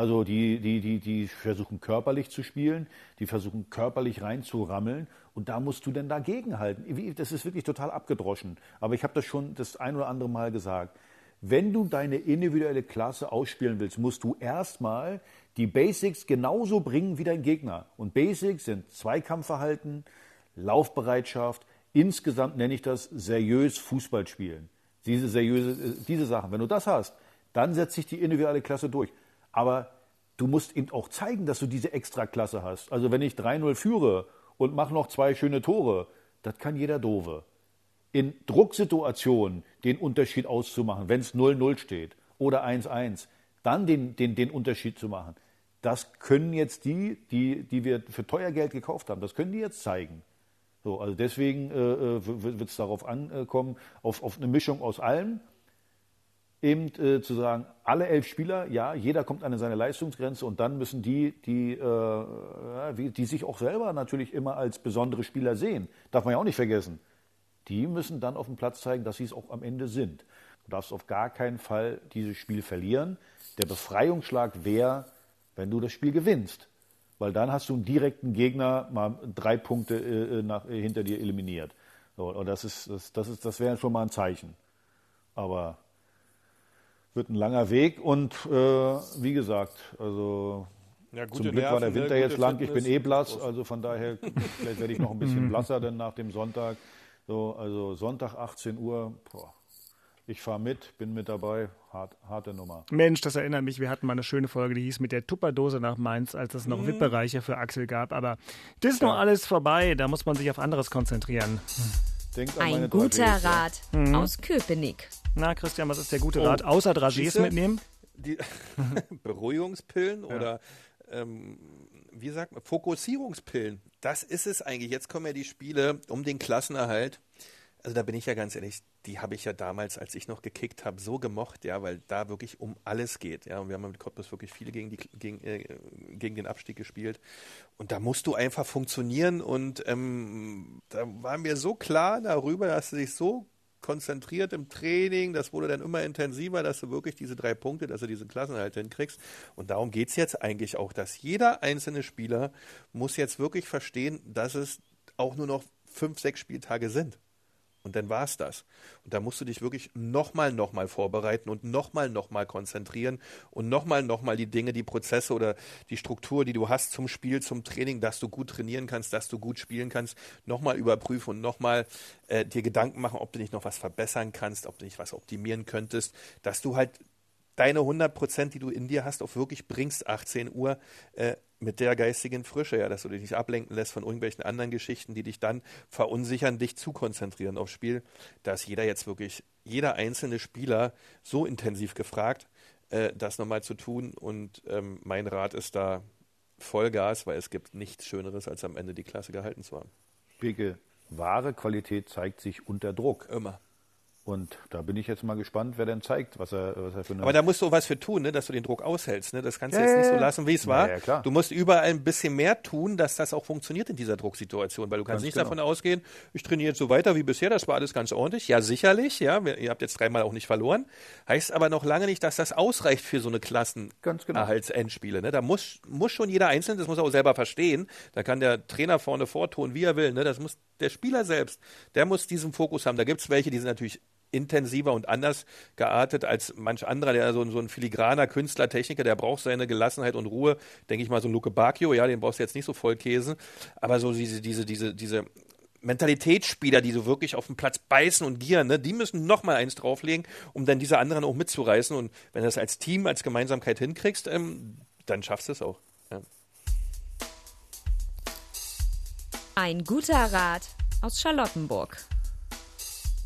Also die, die, die, die versuchen körperlich zu spielen, die versuchen körperlich reinzurammeln und da musst du denn dagegenhalten. Wie- Das ist wirklich total abgedroschen. Aber ich habe das schon das ein oder andere Mal gesagt. Wenn du deine individuelle Klasse ausspielen willst, musst du erstmal die Basics genauso bringen wie dein Gegner. Und Basics sind Zweikampfverhalten, Laufbereitschaft, insgesamt nenne ich das seriös Fußball spielen. Diese seriöse, äh, diese Sachen. Wenn du das hast, dann setzt sich die individuelle Klasse durch. Aber du musst eben auch zeigen, dass du diese Extraklasse hast. Also wenn ich 3-0 führe und mache noch zwei schöne Tore, das kann jeder Dove. In Drucksituationen den Unterschied auszumachen, wenn es 0-0 steht oder 1-1, dann den, den, den Unterschied zu machen. Das können jetzt die, die, die wir für teuer Geld gekauft haben, das können die jetzt zeigen. So, also deswegen äh, wird es darauf ankommen, auf, auf eine Mischung aus allem eben äh, zu sagen, alle elf Spieler, ja, jeder kommt an seine Leistungsgrenze und dann müssen die, die, äh, die sich auch selber natürlich immer als besondere Spieler sehen, darf man ja auch nicht vergessen, die müssen dann auf dem Platz zeigen, dass sie es auch am Ende sind. Du darfst auf gar keinen Fall dieses Spiel verlieren. Der Befreiungsschlag wäre, wenn du das Spiel gewinnst. Weil dann hast du einen direkten Gegner mal drei Punkte äh, nach, äh, hinter dir eliminiert. So, und das ist, das, das ist, das wäre schon mal ein Zeichen. Aber wird ein langer Weg und äh, wie gesagt, also Ja, gute zum Glück war der Nerven, ne, Winter jetzt lang. Ich bin eh blass, also von daher vielleicht werde ich noch ein bisschen Mhm. blasser denn nach dem Sonntag. So, also Sonntag 18 Uhr. Boah. Ich fahre mit, bin mit dabei. Hart, harte Nummer. Mensch, das erinnert mich, wir hatten mal eine schöne Folge, die hieß mit der Tupperdose nach Mainz, als es noch Mhm. VIP-Bereiche für Axel gab. Aber das ist noch alles vorbei, da muss man sich auf anderes konzentrieren. Denkt Ein guter Rat Mhm. aus Köpenick. Na, Christian, was ist der gute Oh, Rat? Außer Dragés mitnehmen? Die Beruhigungspillen oder ähm, wie sagt man, Fokussierungspillen. Das ist es eigentlich. Jetzt kommen ja die Spiele um den Klassenerhalt. Also da bin ich ja ganz ehrlich, die habe ich ja damals, als ich noch gekickt habe, so gemocht, ja, weil da wirklich um alles geht, ja. Und wir haben mit Cottbus wirklich viele gegen, die, gegen, äh, gegen den Abstieg gespielt. Und da musst du einfach funktionieren und ähm, da war mir so klar darüber, dass du dich so konzentriert im Training, das wurde dann immer intensiver, dass du wirklich diese drei Punkte, dass du diese Klassen halt hinkriegst. Und darum geht es jetzt eigentlich auch, dass jeder einzelne Spieler muss jetzt wirklich verstehen, dass es auch nur noch fünf, sechs Spieltage sind. Und dann war es das. Und da musst du dich wirklich nochmal, nochmal vorbereiten und nochmal, nochmal konzentrieren und nochmal, nochmal die Dinge, die Prozesse oder die Struktur, die du hast zum Spiel, zum Training, dass du gut trainieren kannst, dass du gut spielen kannst, nochmal überprüfen und nochmal äh, dir Gedanken machen, ob du nicht noch was verbessern kannst, ob du nicht was optimieren könntest, dass du halt deine 100 Prozent, die du in dir hast, auch wirklich bringst, 18 Uhr, äh, mit der geistigen Frische, ja, dass du dich nicht ablenken lässt von irgendwelchen anderen Geschichten, die dich dann verunsichern, dich zu konzentrieren aufs Spiel. Da ist jeder jetzt wirklich, jeder einzelne Spieler so intensiv gefragt, äh, das nochmal zu tun. Und ähm, mein Rat ist da Vollgas, weil es gibt nichts Schöneres, als am Ende die Klasse gehalten zu haben. Beke, wahre Qualität zeigt sich unter Druck. Immer. Und da bin ich jetzt mal gespannt, wer denn zeigt, was er, was er für eine. Aber da musst du was für tun, ne, dass du den Druck aushältst. Ne? Das kannst du ja, jetzt nicht so lassen, wie es war. Ja, klar. Du musst überall ein bisschen mehr tun, dass das auch funktioniert in dieser Drucksituation, weil du kannst ganz nicht genau. davon ausgehen, ich trainiere jetzt so weiter wie bisher, das war alles ganz ordentlich. Ja, sicherlich, ja, ihr habt jetzt dreimal auch nicht verloren. Heißt aber noch lange nicht, dass das ausreicht für so eine Klassenerhaltsendspiele. Genau. Ne? Da muss, muss schon jeder Einzelne, das muss er auch selber verstehen. Da kann der Trainer vorne vortun, wie er will. Ne? Das muss der Spieler selbst, der muss diesen Fokus haben. Da gibt es welche, die sind natürlich intensiver und anders geartet als manch anderer, der so, so ein filigraner Künstler, Techniker, der braucht seine Gelassenheit und Ruhe. Denke ich mal, so ein Luke Bacchio, ja, den brauchst du jetzt nicht so voll Käse. Aber so diese, diese, diese, diese Mentalitätsspieler, die so wirklich auf dem Platz beißen und gieren, ne, die müssen noch mal eins drauflegen, um dann diese anderen auch mitzureißen. Und wenn du das als Team, als Gemeinsamkeit hinkriegst, ähm, dann schaffst du es auch. Ja. Ein guter Rat aus Charlottenburg.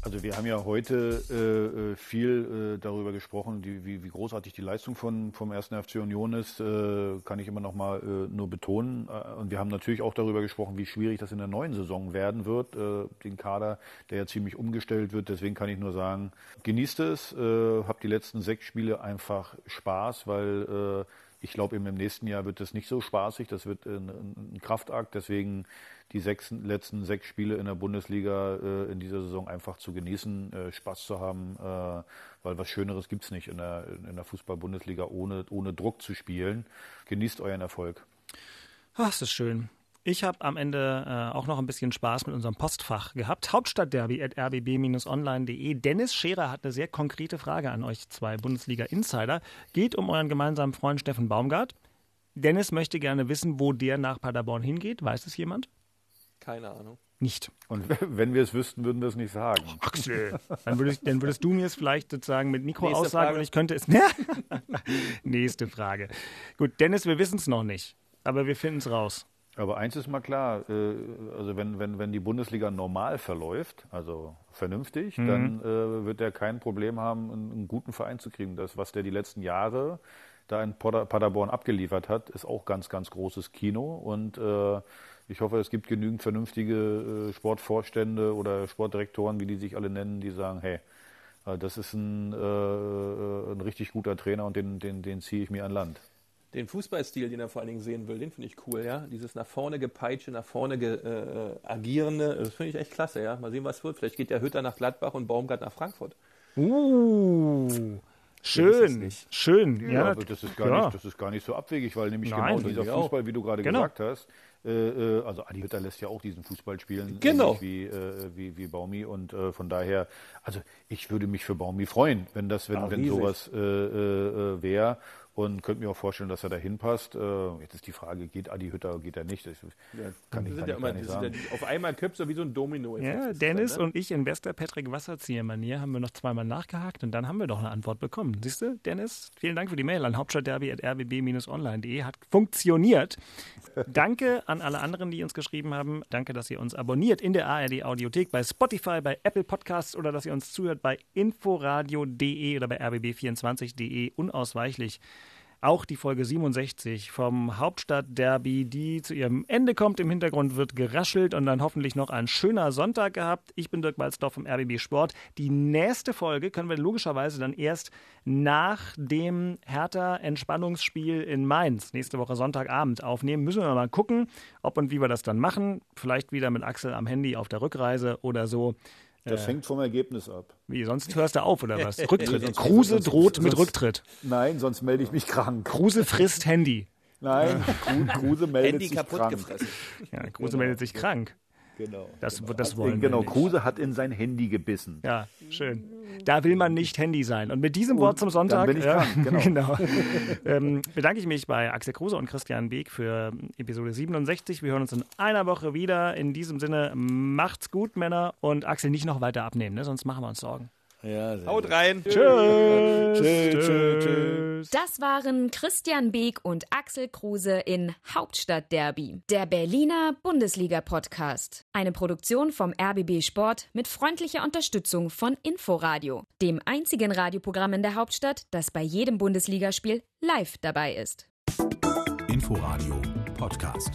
Also wir haben ja heute äh, äh, viel äh, darüber gesprochen, die, wie, wie, großartig die Leistung von, vom 1. FC Union ist, äh, kann ich immer noch mal äh, nur betonen. Äh, und wir haben natürlich auch darüber gesprochen, wie schwierig das in der neuen Saison werden wird, den Kader, der ja ziemlich umgestellt wird. Deswegen kann ich nur sagen, genießt es, habt die letzten sechs Spiele einfach Spaß, weil ich glaube, im nächsten Jahr wird es nicht so spaßig. Das wird ein, ein Kraftakt. Deswegen die sechs, letzten sechs Spiele in der Bundesliga äh, in dieser Saison einfach zu genießen, äh, Spaß zu haben, äh, weil was Schöneres gibt es nicht in der, in der Fußball-Bundesliga, ohne, ohne Druck zu spielen. Genießt euren Erfolg. Ach, das ist schön. Ich habe am Ende äh, auch noch ein bisschen Spaß mit unserem Postfach gehabt. Hauptstadtderby at rbb-online.de. Dennis Scherer hat eine sehr konkrete Frage an euch zwei Bundesliga-Insider. Geht um euren gemeinsamen Freund Steffen Baumgart. Dennis möchte gerne wissen, wo der nach Paderborn hingeht. Weiß es jemand? Keine Ahnung. Nicht. Und wenn wir es wüssten, würden wir es nicht sagen. Axel. Dann würdest, dann würdest du mir es vielleicht sozusagen mit Mikro Nächste aussagen Frage. und ich könnte es. Nächste Frage. Gut, Dennis, wir wissen es noch nicht, aber wir finden es raus. Aber eins ist mal klar, äh, also wenn, wenn, wenn die Bundesliga normal verläuft, also vernünftig, Mhm. dann äh, wird er kein Problem haben, einen, einen guten Verein zu kriegen. Das, was der die letzten Jahre da in Pader- Paderborn abgeliefert hat, ist auch ganz, ganz großes Kino. Und äh, ich hoffe, es gibt genügend vernünftige äh, Sportvorstände oder Sportdirektoren, wie die sich alle nennen, die sagen, hey, äh, das ist ein, äh, äh, ein richtig guter Trainer und den, den, den ziehe ich mir an Land. Den Fußballstil, den er vor allen Dingen sehen will, den finde ich cool, ja. Dieses nach vorne gepeitsche, nach vorne ge, äh, agierende, das finde ich echt klasse, ja. Mal sehen, was wird. Vielleicht geht der Hütter nach Gladbach und Baumgart nach Frankfurt. Uh, schön, schön. Ja, Ja, das ist, gar ja. nicht, das ist gar nicht so abwegig, weil nämlich Nein, genau dieser ich auch. Fußball, wie du gerade Genau. gesagt hast, äh, äh, also Adi Hütter lässt ja auch diesen Fußball spielen, Genau. ähnlich wie, äh, wie, wie Baumi und äh, von daher, also ich würde mich für Baumi freuen, wenn das, wenn, Ja, wenn sowas äh, äh, wäre und könnte mir auch vorstellen, dass er da hinpasst. Äh, jetzt ist die Frage, geht Adi Hütter, geht er nicht? Das kann die ich, kann ja immer, nicht ja sagen. auf einmal kippt so wie so ein domino Ja, Dennis und ich in bester Patrick Wasserzieher-Manier haben wir noch zweimal nachgehakt und dann haben wir doch eine Antwort bekommen. Siehst du, Dennis? Vielen Dank für die Mail an hauptstadtderby.rbb-online.de. Hat funktioniert. Danke an alle anderen, die uns geschrieben haben. Danke, dass ihr uns abonniert in der ARD-Audiothek, bei Spotify, bei Apple Podcasts oder dass ihr uns zuhört bei inforadio.de oder bei rbb24.de. Unausweichlich auch die Folge 67 vom Hauptstadtderby, die zu ihrem Ende kommt. Im Hintergrund wird geraschelt und dann hoffentlich noch ein schöner Sonntag gehabt. Ich bin Dirk Balzdorf vom RBB Sport. Die nächste Folge können wir logischerweise dann erst nach dem Hertha-Entspannungsspiel in Mainz nächste Woche Sonntagabend aufnehmen. Müssen wir mal gucken, ob und wie wir das dann machen. Vielleicht wieder mit Axel am Handy auf der Rückreise oder so. Das Äh, hängt vom Ergebnis ab. Wie, sonst hörst du auf oder was? Rücktritt. sonst- Kruse sonst- droht mit sonst- Rücktritt. Nein, sonst melde ich mich krank. Kruse frisst Handy. Nein, Kru- Kruse meldet Handy sich kaputt krank. gefressen. Ja, Kruse Genau. meldet sich krank. Genau. Das, genau. das wollen genau, wir nicht. Kruse hat in sein Handy gebissen. Ja, schön. Da will man nicht Handy sein. Und mit diesem Wort zum Sonntag dann bin ich ja, dran, genau. ähm, bedanke ich mich bei Axel Kruse und Christian Beek für Episode 67. Wir hören uns in einer Woche wieder. In diesem Sinne, macht's gut, Männer. Und Axel, nicht noch weiter abnehmen, ne? sonst machen wir uns Sorgen. Ja, sehr Haut rein. Tschüss. Tschüss, tschüss, tschüss. Das waren Christian Beek und Axel Kruse in Hauptstadtderby, der Berliner Bundesliga-Podcast. Eine Produktion vom RBB Sport mit freundlicher Unterstützung von Inforadio, dem einzigen Radioprogramm in der Hauptstadt, das bei jedem Bundesligaspiel live dabei ist. Inforadio Podcast.